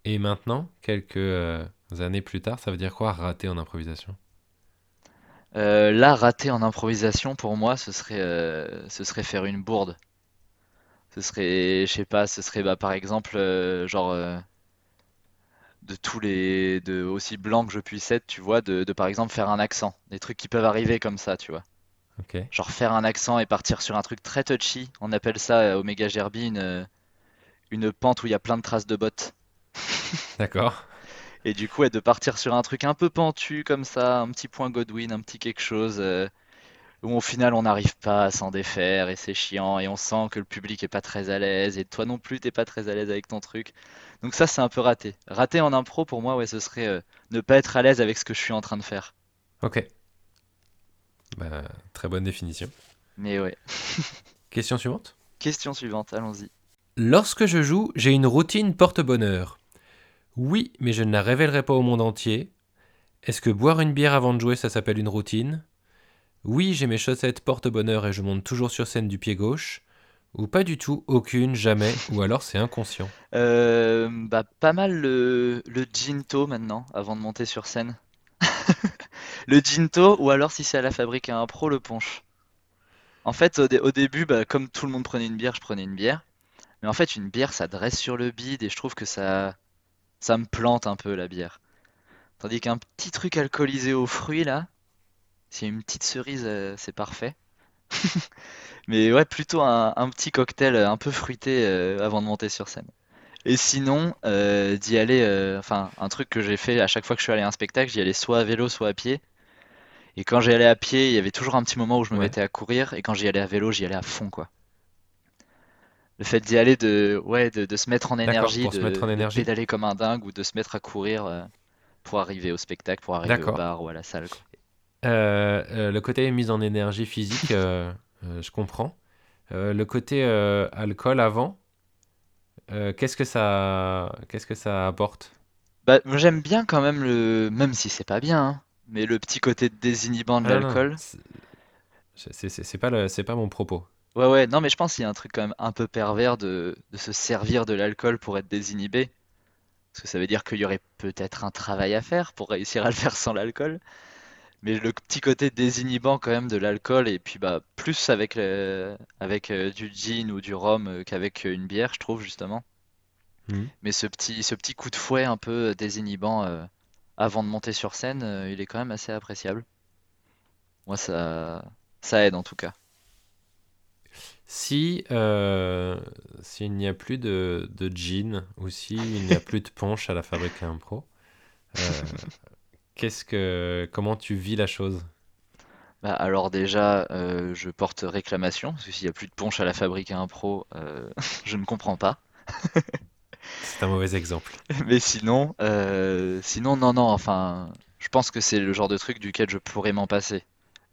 Et maintenant, quelques euh, années plus tard, ça veut dire quoi rater en improvisation? Euh, là, rater en improvisation pour moi, ce serait euh, ce serait faire une bourde. Ce serait, je sais pas, ce serait bah, par exemple genre de tous les de aussi blanc que je puisse être, tu vois, de, de par exemple faire un accent, des trucs qui peuvent arriver comme ça, tu vois. Genre faire un accent et partir sur un truc très touchy. On appelle ça euh, au Méga Gerbi une, euh, une pente où il y a plein de traces de bottes. D'accord. Et du coup, ouais, de partir sur un truc un peu pentu comme ça, un petit point Godwin, un petit quelque chose, euh, où au final on n'arrive pas à s'en défaire et c'est chiant et on sent que le public est pas très à l'aise et toi non plus t'es pas très à l'aise avec ton truc. Donc ça c'est un peu raté. Raté en impro pour moi, ouais, ce serait euh, ne pas être à l'aise avec ce que je suis en train de faire. Ok. Bah, très bonne définition. Mais ouais. Question suivante. Question suivante, allons-y. Lorsque je joue, j'ai une routine porte-bonheur. Oui, mais je ne la révélerai pas au monde entier. Est-ce que boire une bière avant de jouer, ça s'appelle une routine? Oui, j'ai mes chaussettes porte-bonheur et je monte toujours sur scène du pied gauche. Ou pas du tout, aucune, jamais, ou alors c'est inconscient. Euh, bah pas mal le, le ginto maintenant, avant de monter sur scène. Le ginto, ou alors si c'est à la fabrique à impro, le punch. En fait, au, dé- au début, bah, comme tout le monde prenait une bière, je prenais une bière. Mais en fait, une bière, ça dresse sur le bide et je trouve que ça, ça me plante un peu la bière. Tandis qu'un petit truc alcoolisé aux fruits, là, s'il y a une petite cerise, euh, c'est parfait. Mais ouais, plutôt un, un petit cocktail euh, un peu fruité euh, avant de monter sur scène. Et sinon, d'y aller, enfin, un truc que j'ai fait à chaque fois que je suis allé à un spectacle, j'y allais soit à vélo, soit à pied. Et quand j'y allais à pied, il y avait toujours un petit moment où je me Ouais. mettais à courir, et quand j'y allais à vélo, j'y allais à fond, quoi. Le fait d'y aller, de, ouais, de, de se mettre en énergie, se mettre de, énergie. pédaler comme un dingue, ou de se mettre à courir euh, pour arriver au spectacle, pour arriver au bar ou à la salle, quoi. Euh, euh, le côté mise en énergie physique, je comprends. Le côté alcool avant, qu'est-ce que ça, qu'est-ce que ça apporte? Bah, j'aime bien quand même le, même si c'est pas bien, hein, mais le petit côté désinhibant de Ah l'alcool. c'est pas le, pas mon propos. Ouais, ouais, non, mais je pense qu'il y a un truc quand même un peu pervers de, de se servir de l'alcool pour être désinhibé. Parce que ça veut dire qu'il y aurait peut-être un travail à faire pour réussir à le faire sans l'alcool. Mais le petit côté désinhibant quand même de l'alcool, et puis bah plus avec le, avec euh, du gin ou du rhum euh, qu'avec une bière, je trouve justement. Mhm. Mais ce petit, ce petit coup de fouet un peu désinhibant euh, avant de monter sur scène, euh, il est quand même assez appréciable. Moi, ça, ça aide en tout cas. Si, euh, s'il n'y a plus de, de gin ou s'il n'y a plus de punch à la fabrique à impro, euh, qu'est-ce que, comment tu vis la chose? Bah, alors déjà, euh, je porte réclamation, parce que s'il n'y a plus de punch à la fabrique à impro, euh, je ne comprends pas. C'est un mauvais exemple. Mais sinon, euh, sinon, non, non, enfin, je pense que c'est le genre de truc duquel je pourrais m'en passer.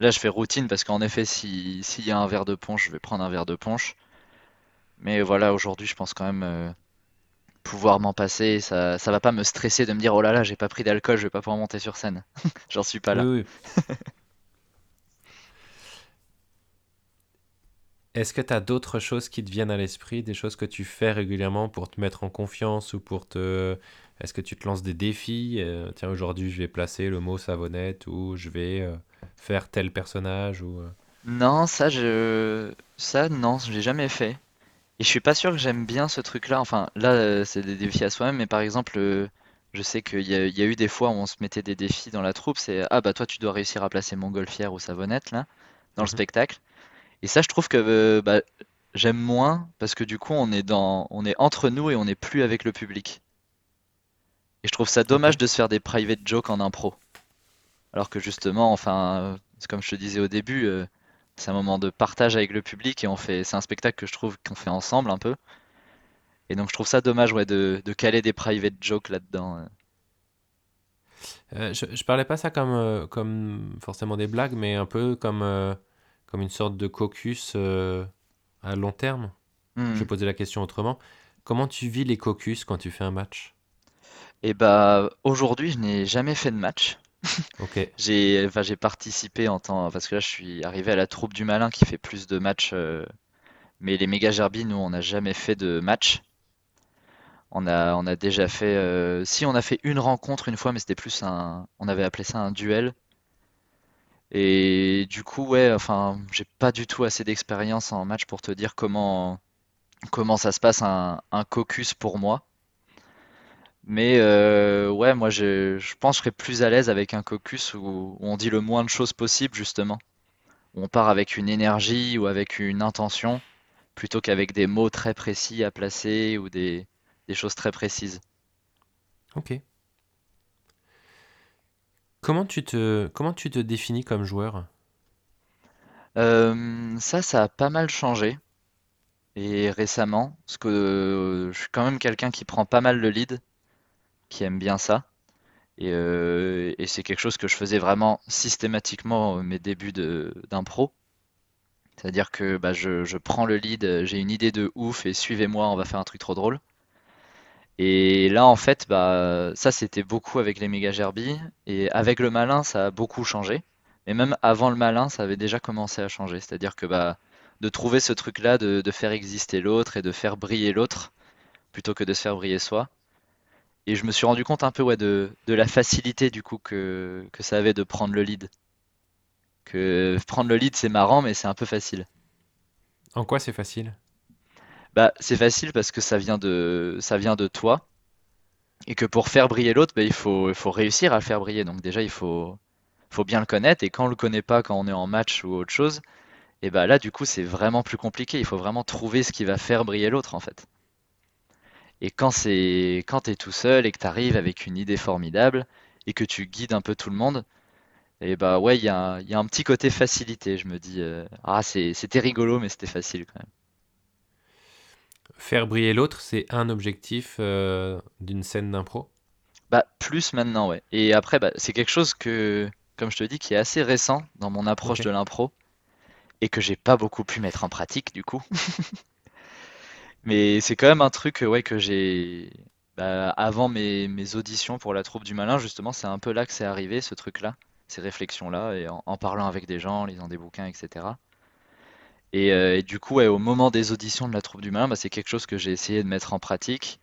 Là, je fais routine parce qu'en effet, si, s'il y a un verre de punch, je vais prendre un verre de punch. Mais voilà, aujourd'hui, je pense quand même euh, pouvoir m'en passer. Ça, ça va pas me stresser de me dire, oh là là, j'ai pas pris d'alcool, je vais pas pouvoir monter sur scène. J'en suis pas Oui, là. oui. Est-ce que tu as d'autres choses qui te viennent à l'esprit, des choses que tu fais régulièrement pour te mettre en confiance ou pour te... Est-ce que tu te lances des défis? euh, tiens, aujourd'hui, je vais placer le mot savonnette ou je vais euh, faire tel personnage ou... euh, Non, ça, je, ça, non, je l'ai jamais fait. Et je suis pas sûr que j'aime bien ce truc-là. Enfin, là, euh, c'est des défis à soi-même, mais par exemple, euh, je sais qu'il y a, il y a eu des fois où on se mettait des défis dans la troupe. C'est, ah bah toi, tu dois réussir à placer Montgolfière ou Savonnette, là, dans le Mhm. spectacle. Et ça, je trouve que euh, bah, j'aime moins parce que du coup, on est dans, on est entre nous et on n'est plus avec le public. Et je trouve ça dommage de se faire des private jokes en impro. Alors que justement, enfin, euh, c'est comme je te disais au début, euh, c'est un moment de partage avec le public et on fait, c'est un spectacle que je trouve qu'on fait ensemble un peu. Et donc je trouve ça dommage, ouais, de, de caler des private jokes là-dedans. euh. Je, je parlais pas ça comme, comme forcément des blagues, mais un peu comme, comme une sorte de caucus euh, à long terme. Je Hmm. vais poser la question autrement. Comment tu vis les caucus quand tu fais un match? Et bah aujourd'hui, je n'ai jamais fait de match. Ok, J'ai enfin, j'ai participé en temps parce que là je suis arrivé à la troupe du malin qui fait plus de matchs euh, mais les méga Gerby nous on n'a jamais fait de match. On a on a déjà fait euh, si on a fait une rencontre une fois mais c'était plus un on avait appelé ça un duel et du coup ouais enfin j'ai pas du tout assez d'expérience en match pour te dire comment comment ça se passe un, un caucus pour moi. Mais euh, ouais, moi je, je pense que je serais plus à l'aise avec un caucus où, où on dit le moins de choses possible justement. Où on part avec une énergie ou avec une intention plutôt qu'avec des mots très précis à placer ou des, des choses très précises. ok. Comment tu te, comment tu te définis comme joueur? Euh, ça, ça a pas mal changé et récemment, parce que euh, je suis quand même quelqu'un qui prend pas mal le lead, qui aime bien ça. Et, euh, c'est quelque chose que je faisais vraiment systématiquement mes débuts d'impro. C'est-à-dire que bah, je, je prends le lead, j'ai une idée de ouf et suivez-moi, on va faire un truc trop drôle. Et là, en fait, bah, ça c'était beaucoup avec les méga Gerby. Et avec le malin, ça a beaucoup changé. Mais même avant le malin, ça avait déjà commencé à changer. C'est-à-dire que bah, de trouver ce truc-là, de, de faire exister l'autre et de faire briller l'autre, plutôt que de se faire briller soi. Et je me suis rendu compte un peu ouais, de, de la facilité du coup que, que ça avait de prendre le lead. Que prendre le lead c'est marrant mais c'est un peu facile. En quoi c'est facile? Bah c'est facile parce que ça vient de ça vient de toi et que pour faire briller l'autre bah, il faut, réussir à le faire briller. Donc déjà il faut, bien le connaître et quand on le connaît pas quand on est en match ou autre chose, et bah là du coup c'est vraiment plus compliqué. Il faut vraiment trouver ce qui va faire briller l'autre en fait. Et quand c'est quand t'es tout seul et que t'arrives avec une idée formidable et que tu guides un peu tout le monde, et bah ouais, il y a, un- petit côté facilité. Je me dis, euh, ah c'était rigolo, mais c'était facile quand même. Faire briller l'autre, c'est un objectif euh, d'une scène d'impro? Bah plus maintenant, ouais. Et après, bah, c'est quelque chose que, comme je te dis, qui est assez récent dans mon approche de l'impro et que j'ai pas beaucoup pu mettre en pratique du coup. Mais c'est quand même un truc, ouais, que j'ai, bah, avant mes, mes auditions pour la troupe du malin, justement, c'est un peu là que c'est arrivé, ce truc-là, ces réflexions-là, et en, en parlant avec des gens, en lisant des bouquins, etc. Et, euh, et du coup, ouais, au moment des auditions de la troupe du malin, bah, c'est quelque chose que j'ai essayé de mettre en pratique.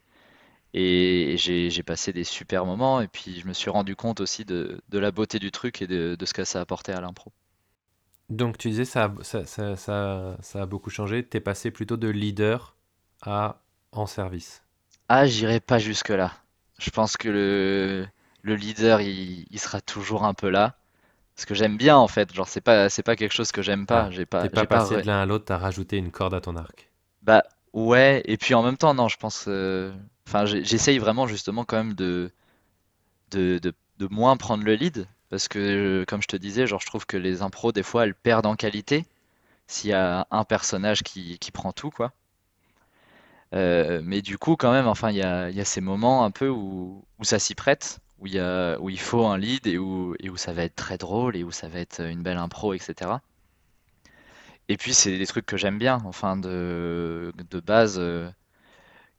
Et, j'ai j'ai passé des super moments. Et puis, je me suis rendu compte aussi de, de la beauté du truc et de, de ce que ça apportait à l'impro. Donc tu disais ça, a- ça, ça, ça, ça a beaucoup changé. T'es passé plutôt de leader à en service. Ah, j'irai pas jusque-là. Je pense que le, le leader, il, il sera toujours un peu là. Parce que j'aime bien, en fait. Genre, c'est pas, c'est pas quelque chose que j'aime pas. Ah, J'ai pas, t'es pas pas. passé de l'un à l'autre, t'as rajouté une corde à ton arc. Bah, ouais. Et puis en même temps, non, je pense. euh, Enfin, j'essaye vraiment, justement, quand même de, de, de, de moins prendre le lead. Parce que, euh, comme je te disais, genre, je trouve que les impros, des fois, elles perdent en qualité s'il y a un personnage qui, qui prend tout, quoi. Euh, mais du coup, quand même, enfin, il y a, il y a ces moments un peu où, où ça s'y prête, où il y a, où il faut un lead et où, et où ça va être très drôle et où ça va être une belle impro, etc. Et puis, c'est des trucs que j'aime bien, enfin, de, de base, euh,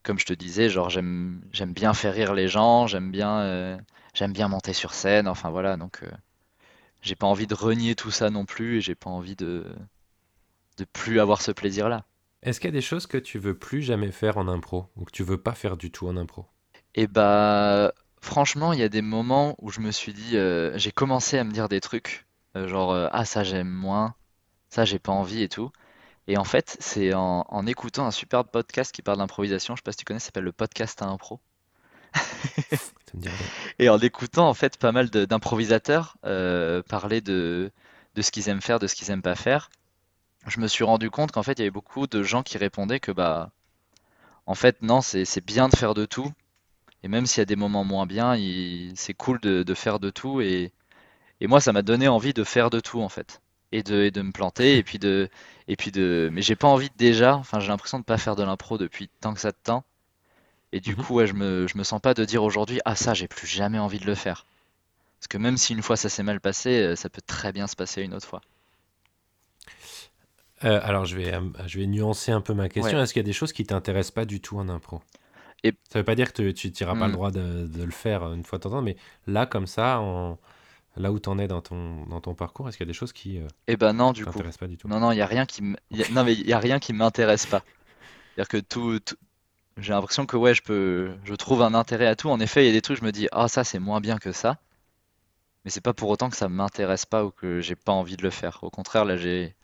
comme je te disais, genre, j'aime, j'aime bien faire rire les gens, j'aime bien, euh, j'aime bien monter sur scène, enfin, voilà, donc, euh, j'ai pas envie de renier tout ça non plus et j'ai pas envie de, de plus avoir ce plaisir-là. Est-ce qu'il y a des choses que tu veux plus jamais faire en impro ou que tu veux pas faire du tout en impro? Et bah, franchement, il y a des moments où je me suis dit, euh, j'ai commencé à me dire des trucs, euh, genre, euh, ah, ça j'aime moins, ça j'ai pas envie et tout. Et en fait, c'est en, en écoutant un super podcast qui parle d'improvisation, je sais pas si tu connais, ça s'appelle le podcast à impro. Ça me dit rien. Et en écoutant en fait pas mal de- d'improvisateurs euh, parler de, de ce qu'ils aiment faire, de ce qu'ils aiment pas faire, je me suis rendu compte qu'en fait, il y avait beaucoup de gens qui répondaient que bah, en fait, non, c'est c'est bien de faire de tout. Et même s'il y a des moments moins bien, il- c'est cool de, de faire de tout. Et, et moi, ça m'a donné envie de faire de tout, en fait. Et de, et de me planter. Et puis de, et puis de, mais j'ai pas envie de déjà, enfin, j'ai l'impression de pas faire de l'impro depuis tant que ça de temps. Et du Mhm. coup, ouais, je me, je me sens pas de dire aujourd'hui, ah, ça, j'ai plus jamais envie de le faire. Parce que même si une fois ça s'est mal passé, euh, ça peut très bien se passer une autre fois. Euh, alors, je vais, euh, je vais nuancer un peu ma question. Ouais. Est-ce qu'il y a des choses qui t'intéressent pas du tout en impro? Et Ça veut pas dire que tu n'auras pas le hmm, droit de, de le faire une fois de temps en temps, mais là, comme ça, en- là où tu en es dans ton, dans ton parcours, est-ce qu'il y a des choses qui euh, eh ben non, du coup. t'intéressent pas du tout? Non, non, il y a rien qui m- y a- non, mais il y a rien qui m'intéresse pas. C'est-à-dire que tout, tout- j'ai l'impression que ouais, je peux, je trouve un intérêt à tout. En effet, il y a des trucs, je me dis, ah, ça c'est moins bien que ça. Mais c'est pas pour autant que ça m'intéresse pas ou que j'ai pas envie de le faire. Au contraire, là, j'ai,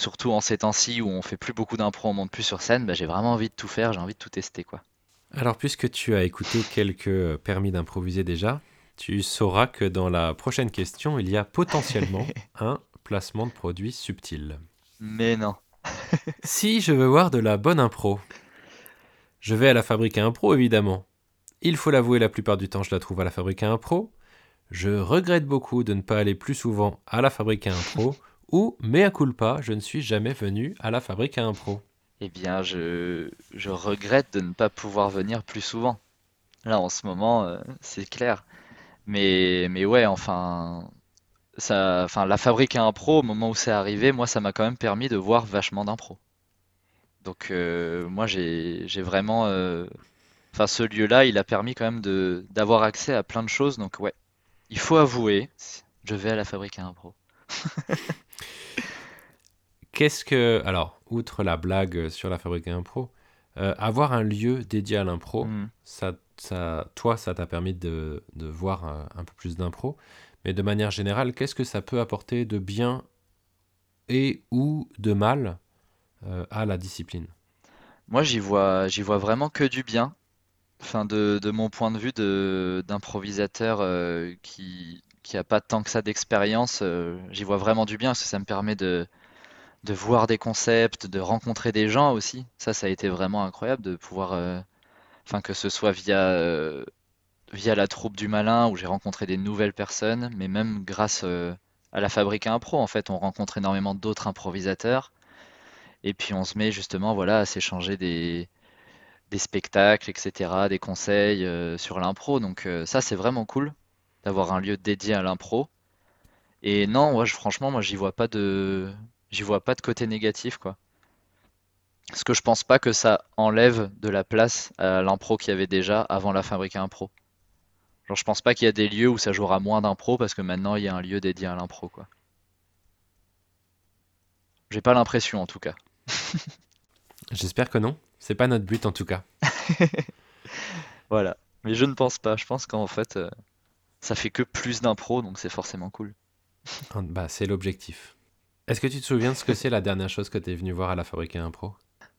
surtout en ces temps-ci où on fait plus beaucoup d'impro, on monte plus sur scène, bah, j'ai vraiment envie de tout faire, j'ai envie de tout tester, quoi. Alors, puisque tu as écouté quelques euh, permis d'improviser déjà, tu sauras que dans la prochaine question, il y a potentiellement un placement de produit subtil. Mais non. Si je veux voir de la bonne impro, je vais à la fabrique à impro, évidemment. Il faut l'avouer, la plupart du temps, je la trouve à la fabrique à impro. Je regrette beaucoup de ne pas aller plus souvent à la fabrique à impro, ou, mea culpa, je ne suis jamais venu à la fabrique à impro. Eh bien, je, regrette de ne pas pouvoir venir plus souvent. Là, en ce moment, euh, c'est clair. Mais, mais ouais, enfin, ça, enfin, la fabrique à impro, au moment où c'est arrivé, moi, ça m'a quand même permis de voir vachement d'impro. Donc, euh, moi, j'ai, vraiment, euh, enfin, ce lieu-là, il a permis quand même d'avoir accès à plein de choses. Donc, ouais, il faut avouer, je vais à la fabrique à impro. Qu'est-ce que... Alors, outre la blague sur la fabrique à impro, euh, avoir un lieu dédié à l'impro, Hmm. ça, ça, toi, ça t'a permis de, de voir un, un peu plus d'impro. Mais de manière générale, qu'est-ce que ça peut apporter de bien et ou de mal euh, à la discipline? Moi, j'y vois, j'y vois vraiment que du bien. Enfin, de, de mon point de vue de d'improvisateur euh, qui qui a pas tant que ça d'expérience, j'y vois vraiment du bien parce que ça me permet de de voir des concepts, de rencontrer des gens aussi. Ça, ça a été vraiment incroyable de pouvoir, euh, enfin que ce soit via euh, via la troupe du Malin où j'ai rencontré des nouvelles personnes, mais même grâce euh, à la Fabrique Impro en fait, on rencontre énormément d'autres improvisateurs et puis on se met justement voilà à s'échanger des des spectacles, etc., des conseils sur l'impro. Donc ça, c'est vraiment cool d'avoir un lieu dédié à l'impro. Et non, moi, franchement, moi, j'y vois pas de, j'y vois pas de côté négatif, quoi. Parce que je pense pas que ça enlève de la place à l'impro qu'il y avait déjà avant la fabrique à impro. Genre, je pense pas qu'il y a des lieux où ça jouera moins d'impro parce que maintenant il y a un lieu dédié à l'impro, quoi. J'ai pas l'impression, en tout cas. J'espère que non. C'est pas notre but en tout cas. Voilà. Mais je ne pense pas. Je pense qu'en fait, euh, ça fait que plus d'impro, donc c'est forcément cool. Ah, Bah, c'est l'objectif. Est-ce que tu te souviens de ce que c'est la dernière chose que tu es venu voir à la Fabrique à Impro?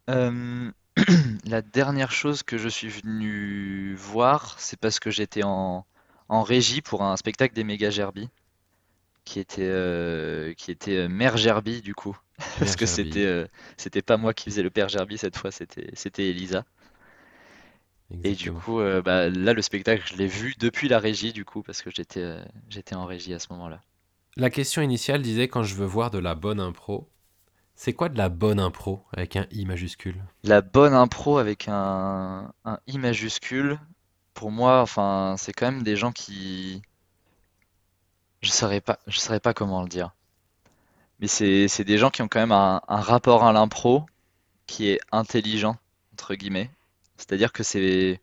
Euh, la dernière chose que je suis venu voir, c'est parce que j'étais en, en régie pour un spectacle des Méga Gerbi, qui était, euh, qui était euh, Mère Gerbi du coup. Parce que c'était euh, pas moi qui faisais le père Gerbi cette fois, c'était c'était Elisa. Et du coup, euh, bah, là, le spectacle, je l'ai vu depuis la régie du coup, parce que j'étais euh, j'étais en régie à ce moment-là. La question initiale disait quand je veux voir de la bonne impro. C'est quoi de la bonne impro avec un I majuscule? La bonne impro avec un, I majuscule, pour moi, enfin, c'est quand même des gens qui, je saurais pas, saurais pas comment le dire. Mais c'est des gens qui ont quand même un, rapport à l'impro qui est intelligent, entre guillemets. C'est-à-dire que c'est,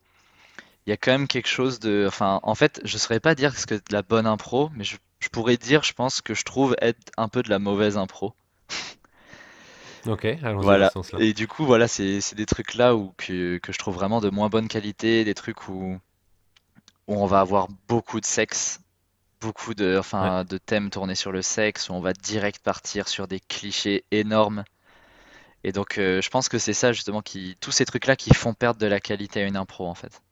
il y a quand même quelque chose de, enfin, en fait, je saurais pas dire ce que de la bonne impro, mais je, je pourrais dire, je pense que je trouve être un peu de la mauvaise impro. Ok, dans ce Voilà. sens-là. Et du coup, voilà, c'est des trucs là où que, que je trouve vraiment de moins bonne qualité, des trucs où, où on va avoir beaucoup de sexe, beaucoup de, Ouais. enfin, de thèmes tournés sur le sexe, où on va direct partir sur des clichés énormes. Et donc, euh, je pense que c'est ça justement qui, tous ces trucs-là qui font perdre de la qualité à une impro en fait.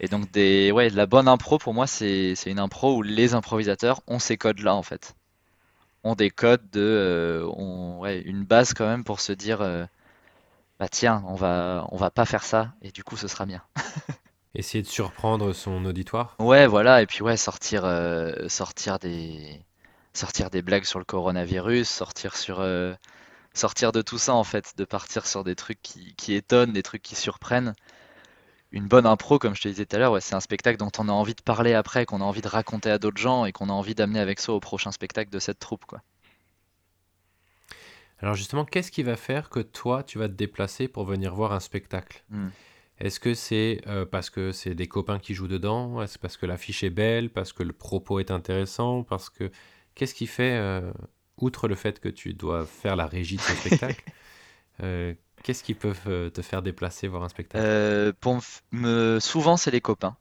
Et donc des, ouais, de la bonne impro pour moi, c'est une impro où les improvisateurs ont ces codes-là en fait, ont des codes de, euh, ont, ouais, une base quand même pour se dire, euh, bah tiens, on va, on va pas faire ça et du coup ce sera bien. Essayer de surprendre son auditoire. Ouais, voilà, et puis ouais, sortir, euh, sortir des, sortir des blagues sur le coronavirus, sortir sur, sortir de tout ça en fait, de partir sur des trucs qui, qui étonnent, des trucs qui surprennent. Une bonne impro, comme je te disais tout à l'heure, ouais, c'est un spectacle dont on a envie de parler après, qu'on a envie de raconter à d'autres gens et qu'on a envie d'amener avec soi au prochain spectacle de cette troupe, quoi. Alors justement, qu'est-ce qui va faire que toi, tu vas te déplacer pour venir voir un spectacle? Hmm. Est-ce que c'est euh, parce que c'est des copains qui jouent dedans? Est-ce parce que l'affiche est belle? Parce que le propos est intéressant? Parce que qu'est-ce qui fait, euh, outre le fait que tu dois faire la régie de ce spectacle, euh, qu'est-ce qui peut euh, te faire déplacer voir un spectacle? Euh, pour me, souvent, c'est les copains.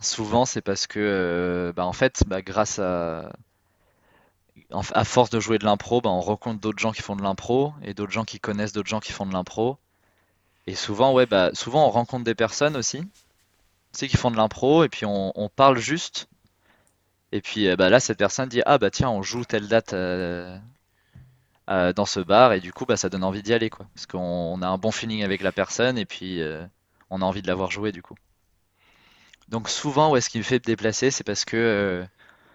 Souvent, c'est parce que, euh, bah, en fait, bah, grâce à, à force de jouer de l'impro, bah, on rencontre d'autres gens qui font de l'impro et d'autres gens qui connaissent d'autres gens qui font de l'impro. Et souvent, ouais, bah, souvent on rencontre des personnes aussi, tu sais, qui font de l'impro et puis on, on parle juste. Et puis euh, bah, là, cette personne dit, ah bah tiens, on joue telle date euh, euh, dans ce bar et du coup, bah, ça donne envie d'y aller, quoi. Parce qu'on on a un bon feeling avec la personne et puis euh, on a envie de l'avoir joué du coup. Donc souvent, ouais, ce qui me fait me déplacer, c'est parce que euh,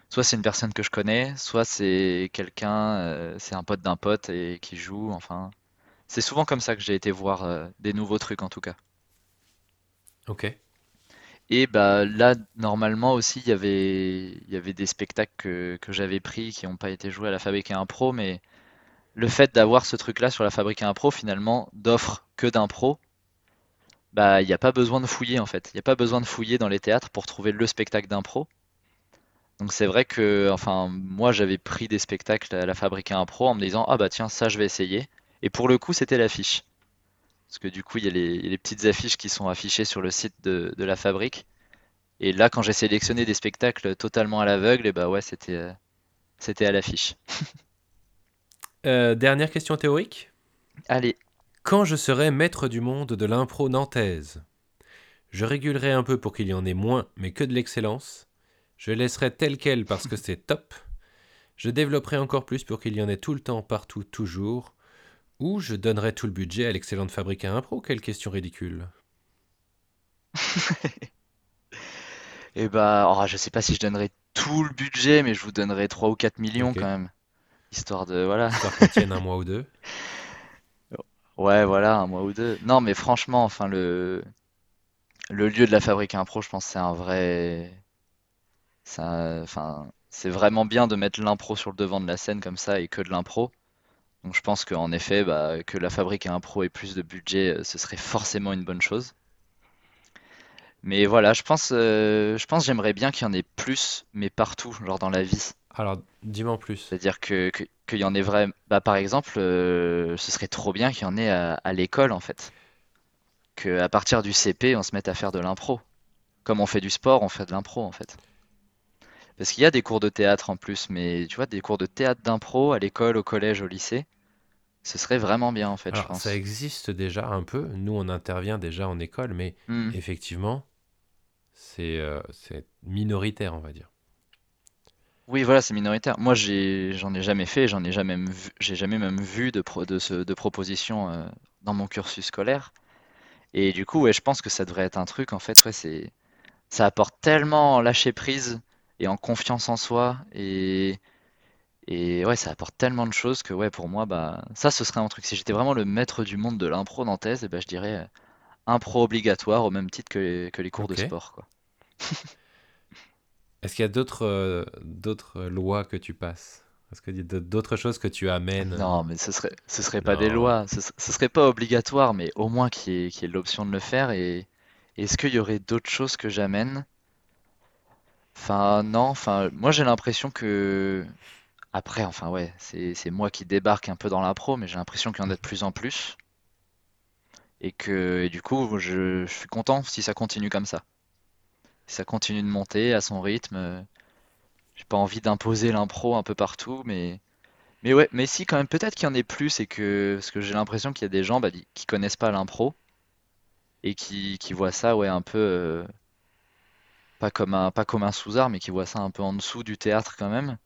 soit c'est une personne que je connais, soit c'est quelqu'un, c'est un pote d'un pote et qui joue, enfin. C'est souvent comme ça que j'ai été voir des nouveaux trucs en tout cas. Ok. Et bah là, normalement aussi, il y avait, il y avait des spectacles que, que j'avais pris qui n'ont pas été joués à la Fabrique à Impro, mais le fait d'avoir ce truc-là sur la Fabrique à Impro, finalement, d'offre que d'impro, bah il n'y a pas besoin de fouiller en fait. Il n'y a pas besoin de fouiller dans les théâtres pour trouver le spectacle d'impro. Donc c'est vrai que, enfin, moi j'avais pris des spectacles à la Fabrique à Impro en me disant, ah bah tiens, ça je vais essayer. Et pour le coup, c'était l'affiche. Parce que du coup, il y a les, petites affiches qui sont affichées sur le site de, la Fabrique. Et là, quand j'ai sélectionné des spectacles totalement à l'aveugle, et bah ouais, c'était euh, c'était à l'affiche. Euh, dernière question théorique? Allez, Quand je serai maître du monde de l'impro nantaise, je régulerai un peu pour qu'il y en ait moins, mais que de l'excellence. Je laisserai tel quel parce que c'est top. Je développerai encore plus pour qu'il y en ait tout le temps, partout, toujours. Ou je donnerai tout le budget à l'excellente fabrique à impro. Quelle question ridicule. et bah, oh, je sais pas si je donnerai tout le budget, mais je vous donnerai 3 ou 4 millions Ok. quand même. Histoire de, voilà. Histoire qu'on tienne un mois ou deux. Ouais, voilà, un mois ou deux. Non, mais franchement, enfin, le, le lieu de la Fabrique à Impro, je pense que c'est un vrai. c'est un- Enfin, c'est vraiment bien de mettre l'impro sur le devant de la scène comme ça et que de l'impro. Donc je pense qu'en effet, bah, que la Fabrique à Impro ait plus de budget, euh, ce serait forcément une bonne chose. Mais voilà, je pense, euh, je pense j'aimerais bien qu'il y en ait plus, mais partout, genre dans la vie. Alors, dis-moi en plus. C'est-à-dire que, que- qu'il y en ait vraiment. Bah, par exemple, euh, ce serait trop bien qu'il y en ait à, à l'école, en fait. Qu'à partir du CP, on se mette à faire de l'impro. Comme on fait du sport, on fait de l'impro, en fait. Parce qu'il y a des cours de théâtre en plus, mais tu vois, des cours de théâtre d'impro à l'école, au collège, au lycée, ce serait vraiment bien, en fait, je Alors, ça pense. existe déjà un peu. Nous, on intervient déjà en école, mais Hmm. effectivement, c'est euh, c'est minoritaire, on va dire. Oui, voilà, c'est minoritaire. Moi, j'ai, j'en ai jamais fait, j'en ai jamais même vu, j'ai jamais même vu de, pro- de, ce, de proposition euh, dans mon cursus scolaire. Et du coup, ouais, je pense que ça devrait être un truc, en fait, ouais, c'est, ça apporte tellement en lâcher prise et en confiance en soi et, et ouais, ça apporte tellement de choses que ouais, pour moi, bah, ça, ce serait un truc. Si j'étais vraiment le maître du monde de l'impro nantaise, eh ben, je dirais euh, impro obligatoire au même titre que les, que les cours de Ok. sport, quoi. Est-ce qu'il y a d'autres euh, d'autres lois que tu passes? Est-ce qu'il y a d'autres choses que tu amènes? Non, mais ce serait, ce serait pas des lois, ce, ce serait pas obligatoire, mais au moins qu'il y ait, l'option de le faire. Et est-ce qu'il y aurait d'autres choses que j'amène? Enfin, non, enfin, moi j'ai l'impression que Après, enfin ouais, c'est moi qui débarque un peu dans l'impro, mais j'ai l'impression qu'il y en a de plus en plus. Et que et du coup, je, je suis content si ça continue comme ça. Ça continue de monter à son rythme. euh, J'ai pas envie d'imposer l'impro un peu partout, mais mais ouais, mais si quand même peut-être qu'il y en ait plus et que parce que j'ai l'impression qu'il y a des gens bah, qui connaissent pas l'impro et qui, qui voient ça ouais un peu euh, pas comme un pas comme un sous-art, mais qui voient ça un peu en dessous du théâtre quand même.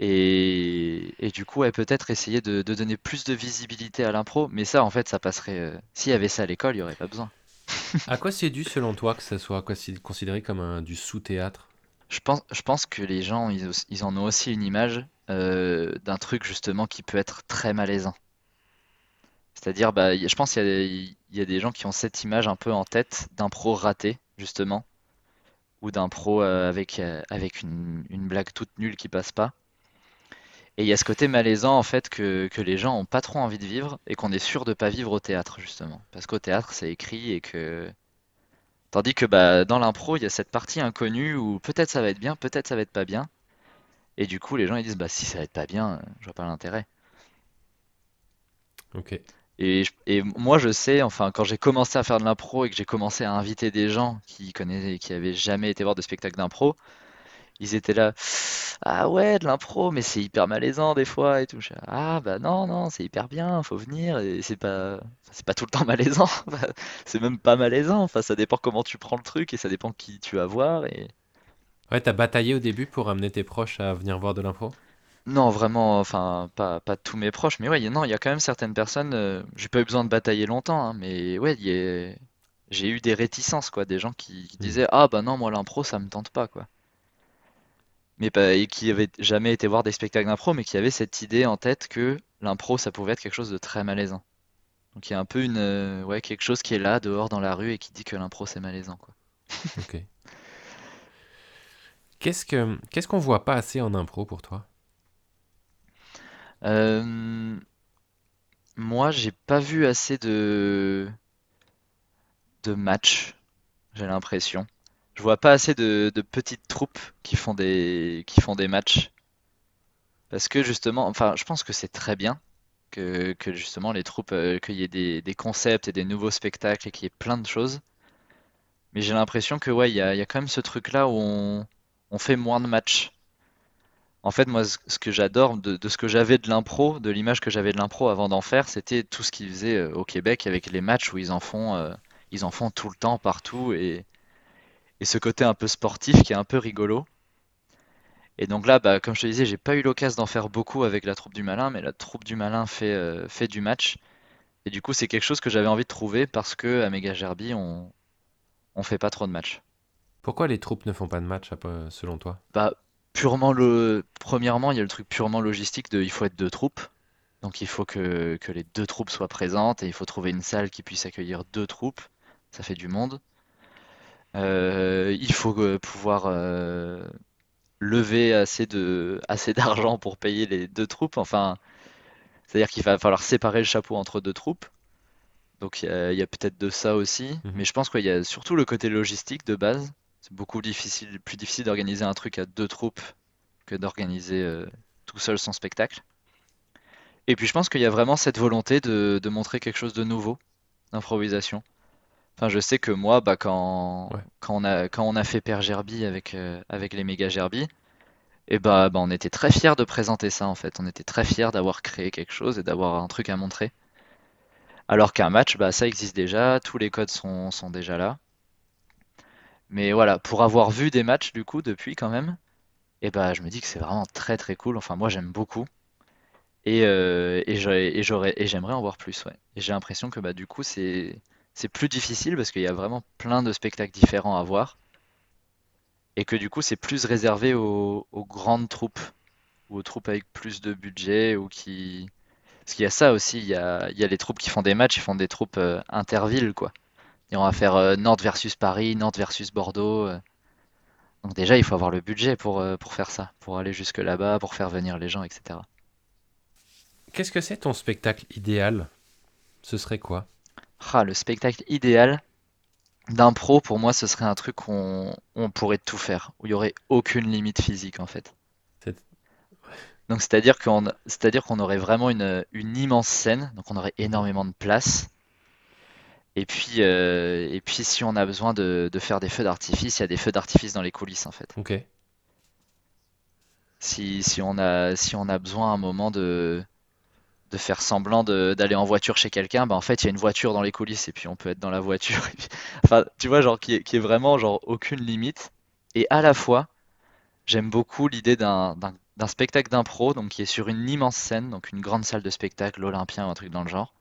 Et, et du coup, ouais, peut-être essayer de, de donner plus de visibilité à l'impro, mais ça, en fait, ça passerait. euh, S'il y avait ça à l'école, il n'y aurait pas besoin. À quoi c'est dû selon toi que ça soit consi- considéré comme du sous-théâtre? Je pense, je pense que les gens, ils, en ont aussi une image euh, d'un truc justement qui peut être très malaisant. C'est-à-dire, bah, je pense qu'il y a, des- gens qui ont cette image un peu en tête d'un pro raté, justement, ou d'un pro euh, avec, euh, une blague toute nulle qui passe pas. Et il y a ce côté malaisant, en fait, que, que les gens ont pas trop envie de vivre et qu'on est sûr de pas vivre au théâtre, justement. Parce qu'au théâtre, c'est écrit et que. Tandis que bah, dans l'impro, il y a cette partie inconnue où peut-être ça va être bien, peut-être ça va être pas bien. Et du coup, les gens ils disent, bah si ça va être pas bien, je vois pas l'intérêt. Ok. Et, je- et moi, je sais, enfin, quand j'ai commencé à faire de l'impro et que j'ai commencé à inviter des gens qui connaissaient, qui avaient jamais été voir de spectacle d'impro, ils étaient là, ah ouais, de l'impro, mais c'est hyper malaisant des fois et tout. Je fais, ah bah non, non, c'est hyper bien, faut venir et c'est pas, c'est pas tout le temps malaisant. C'est même pas malaisant. Enfin, ça dépend comment tu prends le truc et ça dépend qui tu vas voir. Et Ouais, t'as bataillé au début pour amener tes proches à venir voir de l'impro? non, vraiment, enfin, pas, pas tous mes proches, mais ouais, il y a- non, il y a quand même certaines personnes. euh, j'ai pas eu besoin de batailler longtemps, hein, mais ouais, il y a- j'ai eu des réticences, quoi, des gens qui, qui Hmm. disaient, ah bah non, moi l'impro, ça me tente pas, quoi. Mais pas, et qui avaient jamais été voir des spectacles d'impro, mais qui avaient cette idée en tête que l'impro, ça pouvait être quelque chose de très malaisant. Donc il y a un peu une, euh, ouais, quelque chose qui est là, dehors dans la rue, et qui dit que l'impro, c'est malaisant, quoi. Ok. Qu'est-ce que qu'est-ce qu'on voit pas assez en impro pour toi? Euh, moi, j'ai pas vu assez de, de matchs, j'ai l'impression. Je vois pas assez de, petites troupes qui font des, qui font des matchs. Parce que justement, enfin, je pense que c'est très bien que, que justement les troupes, euh, qu'il y ait des, concepts et des nouveaux spectacles et qu'il y ait plein de choses. Mais j'ai l'impression que ouais, il y a, y a quand même ce truc-là où on, fait moins de matchs. En fait, moi, ce que j'adore de, de ce que j'avais de l'impro, de l'image que j'avais de l'impro avant d'en faire, c'était tout ce qu'ils faisaient euh, au Québec avec les matchs où ils en font, euh, ils en font tout le temps, partout, et, et ce côté un peu sportif qui est un peu rigolo. Et donc là, bah, comme je te disais, j'ai pas eu l'occasion d'en faire beaucoup avec la troupe du Malin, mais la troupe du Malin fait, euh, fait du match. Et du coup, c'est quelque chose que j'avais envie de trouver parce que à Méga Gerby, on, on fait pas trop de matchs. Pourquoi les troupes ne font pas de match, selon toi? Bah, purement le, premièrement, il y a le truc purement logistique de, il faut être deux troupes. Donc il faut que, que les deux troupes soient présentes et il faut trouver une salle qui puisse accueillir deux troupes. Ça fait du monde. Euh, il faut euh, pouvoir euh, lever assez de, assez d'argent pour payer les deux troupes. Enfin, c'est-à-dire qu'il va falloir séparer le chapeau entre deux troupes. Donc il y a, il y a peut-être de ça aussi. Mhm. Mais je pense qu'il y a surtout le côté logistique de base. C'est beaucoup difficile, plus difficile d'organiser un truc à deux troupes que d'organiser euh, tout seul son spectacle. Et puis je pense qu'il y a vraiment cette volonté de, de montrer quelque chose de nouveau, d'improvisation. Enfin, je sais que moi, bah, quand, Ouais. quand on a, quand on a fait Père Gerby avec, euh, avec les méga Gerby, et bah, bah, on était très fiers de présenter ça en fait. On était très fiers d'avoir créé quelque chose et d'avoir un truc à montrer. Alors qu'un match, bah, ça existe déjà, tous les codes sont, sont déjà là. Mais voilà, pour avoir vu des matchs du coup depuis quand même, et bah, je me dis que c'est vraiment très très cool. Enfin, moi j'aime beaucoup. Et, euh, et j'aurais- et j'aurais, et j'aimerais en voir plus, ouais. Et j'ai l'impression que bah, du coup, c'est, c'est plus difficile parce qu'il y a vraiment plein de spectacles différents à voir. Et que du coup, c'est plus réservé aux, grandes troupes ou aux troupes avec plus de budget ou qui. Parce qu'il y a ça aussi, il y a, il les troupes qui font des matchs, ils font des troupes euh, intervilles, quoi. Et on va faire euh, Nantes versus Paris, Nantes versus Bordeaux. euh. Donc déjà, il faut avoir le budget euh, pour faire ça, pour aller jusque là-bas, pour faire venir les gens, etc. Qu'est-ce que c'est ton spectacle idéal? Ce serait quoi? Ah, le spectacle idéal. D'impro, pour moi, ce serait un truc où on, on pourrait tout faire, où il y aurait aucune limite physique en fait. Donc c'est-à-dire qu'on, c'est-à-dire qu'on aurait vraiment une, une immense scène, donc on aurait énormément de place. Et puis, euh, et puis si on a besoin de, de faire des feux d'artifice, il y a des feux d'artifice dans les coulisses en fait. Ok. Si, si on a, si on a besoin à un moment de, de faire semblant d'aller en voiture chez quelqu'un, bah en fait il y a une voiture dans les coulisses et puis on peut être dans la voiture. Enfin, tu vois, genre qui est, vraiment genre aucune limite. Et à la fois, j'aime beaucoup l'idée d'un spectacle d'impro, donc qui est sur une immense scène, donc une grande salle de spectacle, l'Olympien ou un truc dans le genre,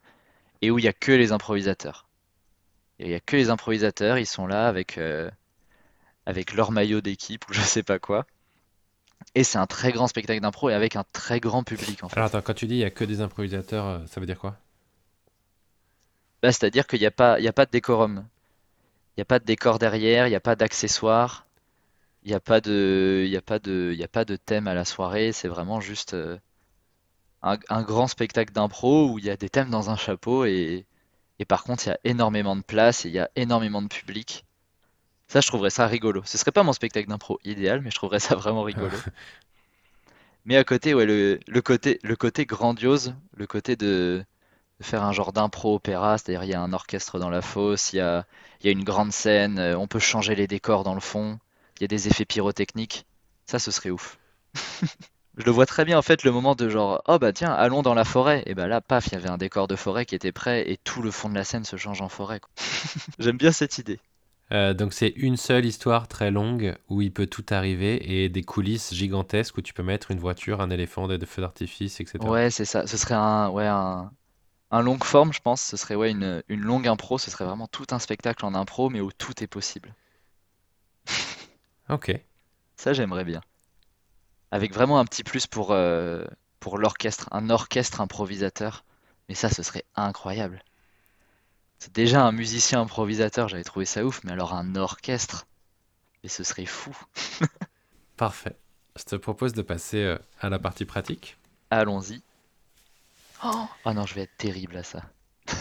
et où il y a que les improvisateurs. Il y a que les improvisateurs, ils sont là avec euh, avec leur maillot d'équipe ou je sais pas quoi. Et c'est un très grand spectacle d'impro et avec un très grand public en Alors fait. attends, quand tu dis il y a que des improvisateurs, euh, ça veut dire quoi? Bah, c'est-à-dire qu'il n'y a pas, y a pas de décorum. Il n'y a pas de décor derrière, il n'y a pas d'accessoires, il n'y a pas de, y a pas de, y a pas de thème à la soirée. C'est vraiment juste euh, un, un grand spectacle d'impro où il y a des thèmes dans un chapeau et, et par contre il y a énormément de place et il y a énormément de public. Ça, je trouverais ça rigolo. Ce serait pas mon spectacle d'impro idéal, mais je trouverais ça vraiment rigolo. Mais à côté, ouais, le, le côté, le côté grandiose, le côté de, de faire un genre d'impro opéra, c'est-à-dire il y a un orchestre dans la fosse, il y a, il y a une grande scène, euh, on peut changer les décors dans le fond, il y a des effets pyrotechniques. Ça, ce serait ouf. Je le vois très bien en fait le moment de genre oh bah tiens allons dans la forêt et bah là paf il y avait un décor de forêt qui était prêt et tout le fond de la scène se change en forêt. J'aime bien cette idée. Euh, donc c'est une seule histoire très longue où il peut tout arriver et des coulisses gigantesques où tu peux mettre une voiture, un éléphant, des feux d'artifice, etc. Ouais c'est ça. Ce serait un ouais un, un long forme je pense. Ce serait ouais une, une longue impro. Ce serait vraiment tout un spectacle en impro mais où tout est possible. Ok. Ça j'aimerais bien. Avec vraiment un petit plus pour, euh, pour l'orchestre, un orchestre improvisateur. Mais ça, ce serait incroyable. C'est déjà un musicien improvisateur, j'avais trouvé ça ouf, mais alors un orchestre, mais ce serait fou. Parfait. Je te propose de passer euh, à la partie pratique. Allons-y. Oh, oh non, je vais être terrible à ça.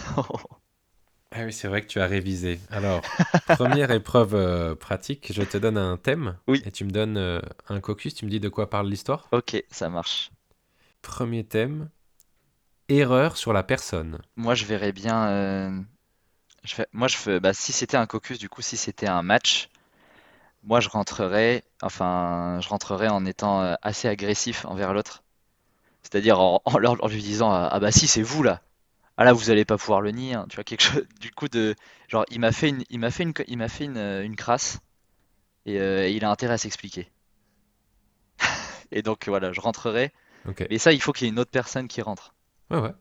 Ah oui, c'est vrai que tu as révisé. Alors, première épreuve euh, pratique, je te donne un thème Oui, et tu me donnes euh, un caucus, tu me dis de quoi parle l'histoire. ok, ça marche. Premier thème, erreur sur la personne. Moi, je verrais bien. euh, je fais- moi, je fais. Bah, si c'était un caucus, du coup, si c'était un match, moi, je rentrerais. Enfin, je rentrerais en étant euh, assez agressif envers l'autre. C'est-à-dire en, en leur- en lui disant euh, Ah bah si, c'est vous là. Ah là, vous allez pas pouvoir le nier. hein. Tu vois, quelque chose. Du coup, de. Genre, il m'a fait une, il m'a fait une, il m'a fait une, euh, une crasse et euh, il a intérêt à s'expliquer. Et donc, voilà, je rentrerai. Ok. Mais ça, il faut qu'il y ait une autre personne qui rentre. Ouais, ouais.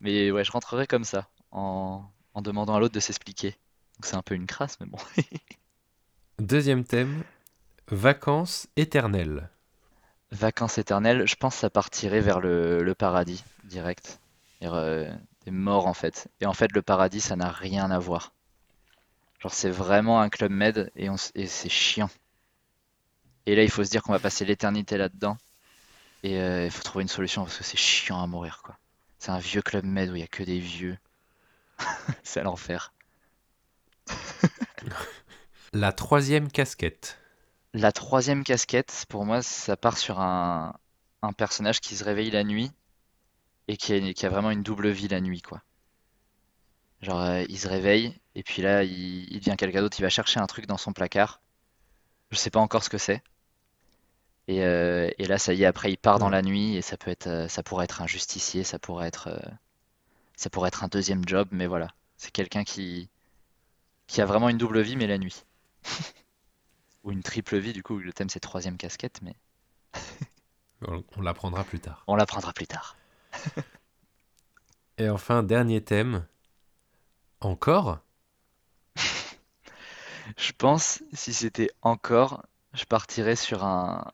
Mais ouais, je rentrerai comme ça, en, en demandant à l'autre de s'expliquer. Donc c'est un peu une crasse, mais bon. Deuxième thème, vacances éternelles. Vacances éternelles, je pense que ça partirait vers le, le paradis, direct. Euh, des morts en fait. Et en fait, le paradis, ça n'a rien à voir. Genre, c'est vraiment un club med et, on s- et c'est chiant. Et là, il faut se dire qu'on va passer l'éternité là-dedans. Et euh, il faut trouver une solution parce que c'est chiant à mourir, quoi. C'est un vieux club med où il y a que des vieux. C'est l'enfer. La troisième casquette. La troisième casquette, pour moi, ça part sur un, un personnage qui se réveille la nuit et qui a, qui a vraiment une double vie la nuit, quoi. Genre, euh, il se réveille et puis là, il, il devient quelqu'un d'autre, il va chercher un truc dans son placard. Je sais pas encore ce que c'est. Et, euh, et là, ça y est, après, il part dans la nuit et ça peut être, euh, ça pourrait être un justicier, ça pourrait être, ça pourrait être un deuxième job, mais voilà. C'est quelqu'un qui, qui a vraiment une double vie, mais la nuit. Ou une triple vie, du coup, le thème c'est troisième casquette, mais On, on l'apprendra plus tard. on l'apprendra plus tard. Et enfin, dernier thème, encore? Je pense, si c'était encore, je partirais sur un,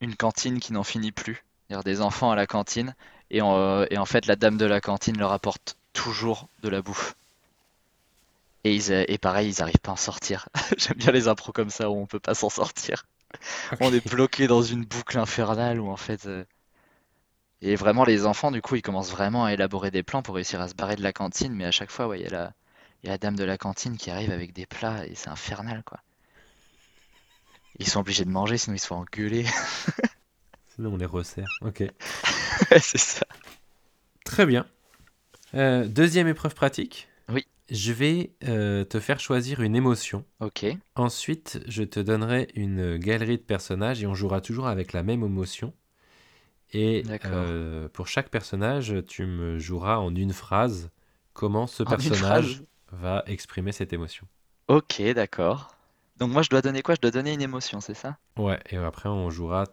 une cantine qui n'en finit plus. C'est-à-dire des enfants à la cantine, et en, et en fait, la dame de la cantine leur apporte toujours de la bouffe. Et, ils, euh, et pareil, ils n'arrivent pas à en sortir. J'aime bien les impros comme ça où on peut pas s'en sortir. On est bloqué dans une boucle infernale où en fait. euh, Et vraiment, les enfants, du coup, ils commencent vraiment à élaborer des plans pour réussir à se barrer de la cantine, mais à chaque fois, ouais, il y a la, il y a la dame de la cantine qui arrive avec des plats et c'est infernal, quoi. Ils sont obligés de manger, sinon ils se font engueuler. Sinon, on les resserre. Ok. Ouais, c'est ça. Très bien. Euh, deuxième épreuve pratique. Oui, Je vais euh, te faire choisir une émotion. ok, Ensuite, je te donnerai une galerie de personnages et on jouera toujours avec la même émotion. Et euh, pour chaque personnage, tu me joueras en une phrase comment ce En personnage va exprimer cette émotion. Ok, d'accord. Donc moi, je dois donner quoi? Je dois donner une émotion, c'est ça? Ouais, et après, on jouera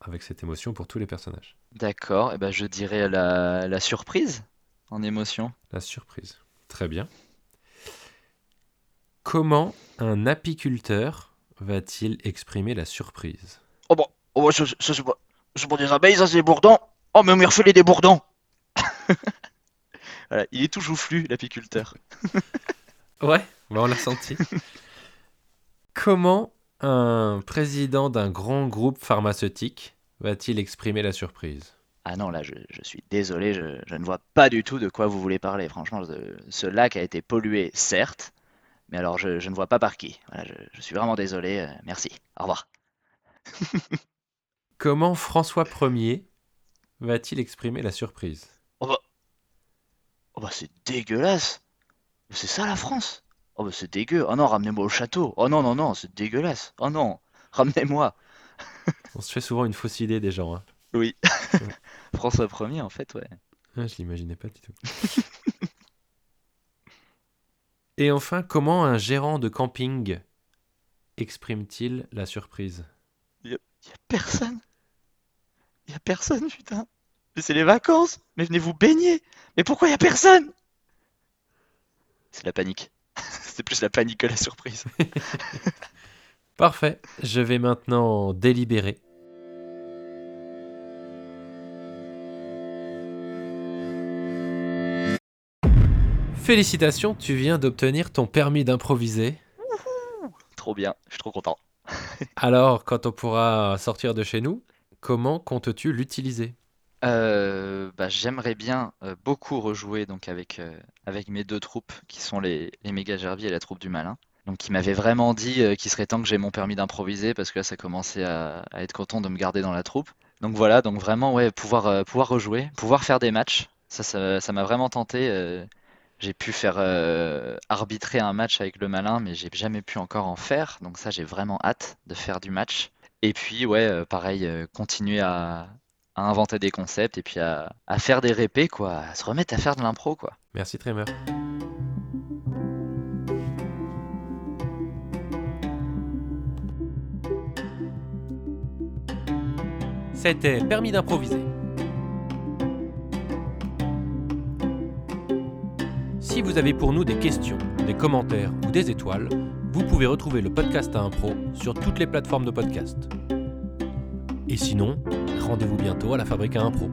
avec cette émotion pour tous les personnages. D'accord, et ben je dirais la, la surprise en émotion. La surprise. Très bien. Comment un apiculteur va-t-il exprimer la surprise? Oh bon, oh bon, ça, ça, ça, c'est pas des abeilles, ça c'est des bourdons. Oh mais on m'a refilé des bourdons. Voilà, il est tout joufflu, l'apiculteur. Ouais, bah, on l'a senti. Comment un président d'un grand groupe pharmaceutique va-t-il exprimer la surprise? Ah non, là, je, je suis désolé, je, je ne vois pas du tout de quoi vous voulez parler. Franchement, ce, ce lac a été pollué, certes, mais alors je, je ne vois pas par qui. Voilà, je, je suis vraiment désolé. euh, merci. Au revoir. Comment François Ier va-t-il exprimer la surprise? Oh bah, oh bah c'est dégueulasse. C'est ça la France? Oh bah c'est dégueu. Oh non, ramenez-moi au château. Oh non, non, non, c'est dégueulasse. Oh non, ramenez-moi. On se fait souvent une fausse idée des gens. Hein. Oui. François Ier, en fait, ouais. Ah, je l'imaginais pas du tout. Et enfin, comment un gérant de camping exprime-t-il la surprise? Y a, y a personne. Y a personne, putain. Mais c'est les vacances. Mais venez vous baigner. Mais pourquoi y a personne? C'est la panique. C'est plus la panique que la surprise. Parfait, je vais maintenant délibérer. Félicitations, tu viens d'obtenir ton permis d'improviser. Trop bien, je suis trop content. Alors, quand on pourra sortir de chez nous, comment comptes-tu l'utiliser? Euh, bah, j'aimerais bien euh, beaucoup rejouer donc avec, euh, avec mes deux troupes qui sont les, les méga Gervier et la troupe du malin. Donc qui m'avaient vraiment dit qu'il serait temps que j'ai mon permis d'improviser parce que là ça commençait à, être content de me garder dans la troupe. Donc voilà, donc vraiment ouais, pouvoir, pouvoir rejouer, pouvoir faire des matchs, ça ça, m'a vraiment tenté. j'ai pu faire arbitrer un match avec le malin, mais j'ai jamais pu encore en faire. Donc ça j'ai vraiment hâte de faire du match. Et puis ouais, pareil, continuer à, à inventer des concepts et puis à, à faire des répés, quoi, à se remettre à faire de l'impro, quoi. Merci Trémer. C'était Permis d'improviser. Si vous avez pour nous des questions, des commentaires ou des étoiles, vous pouvez retrouver le podcast à impro sur toutes les plateformes de podcast. Et sinon, rendez-vous bientôt à la Fabrique à impro.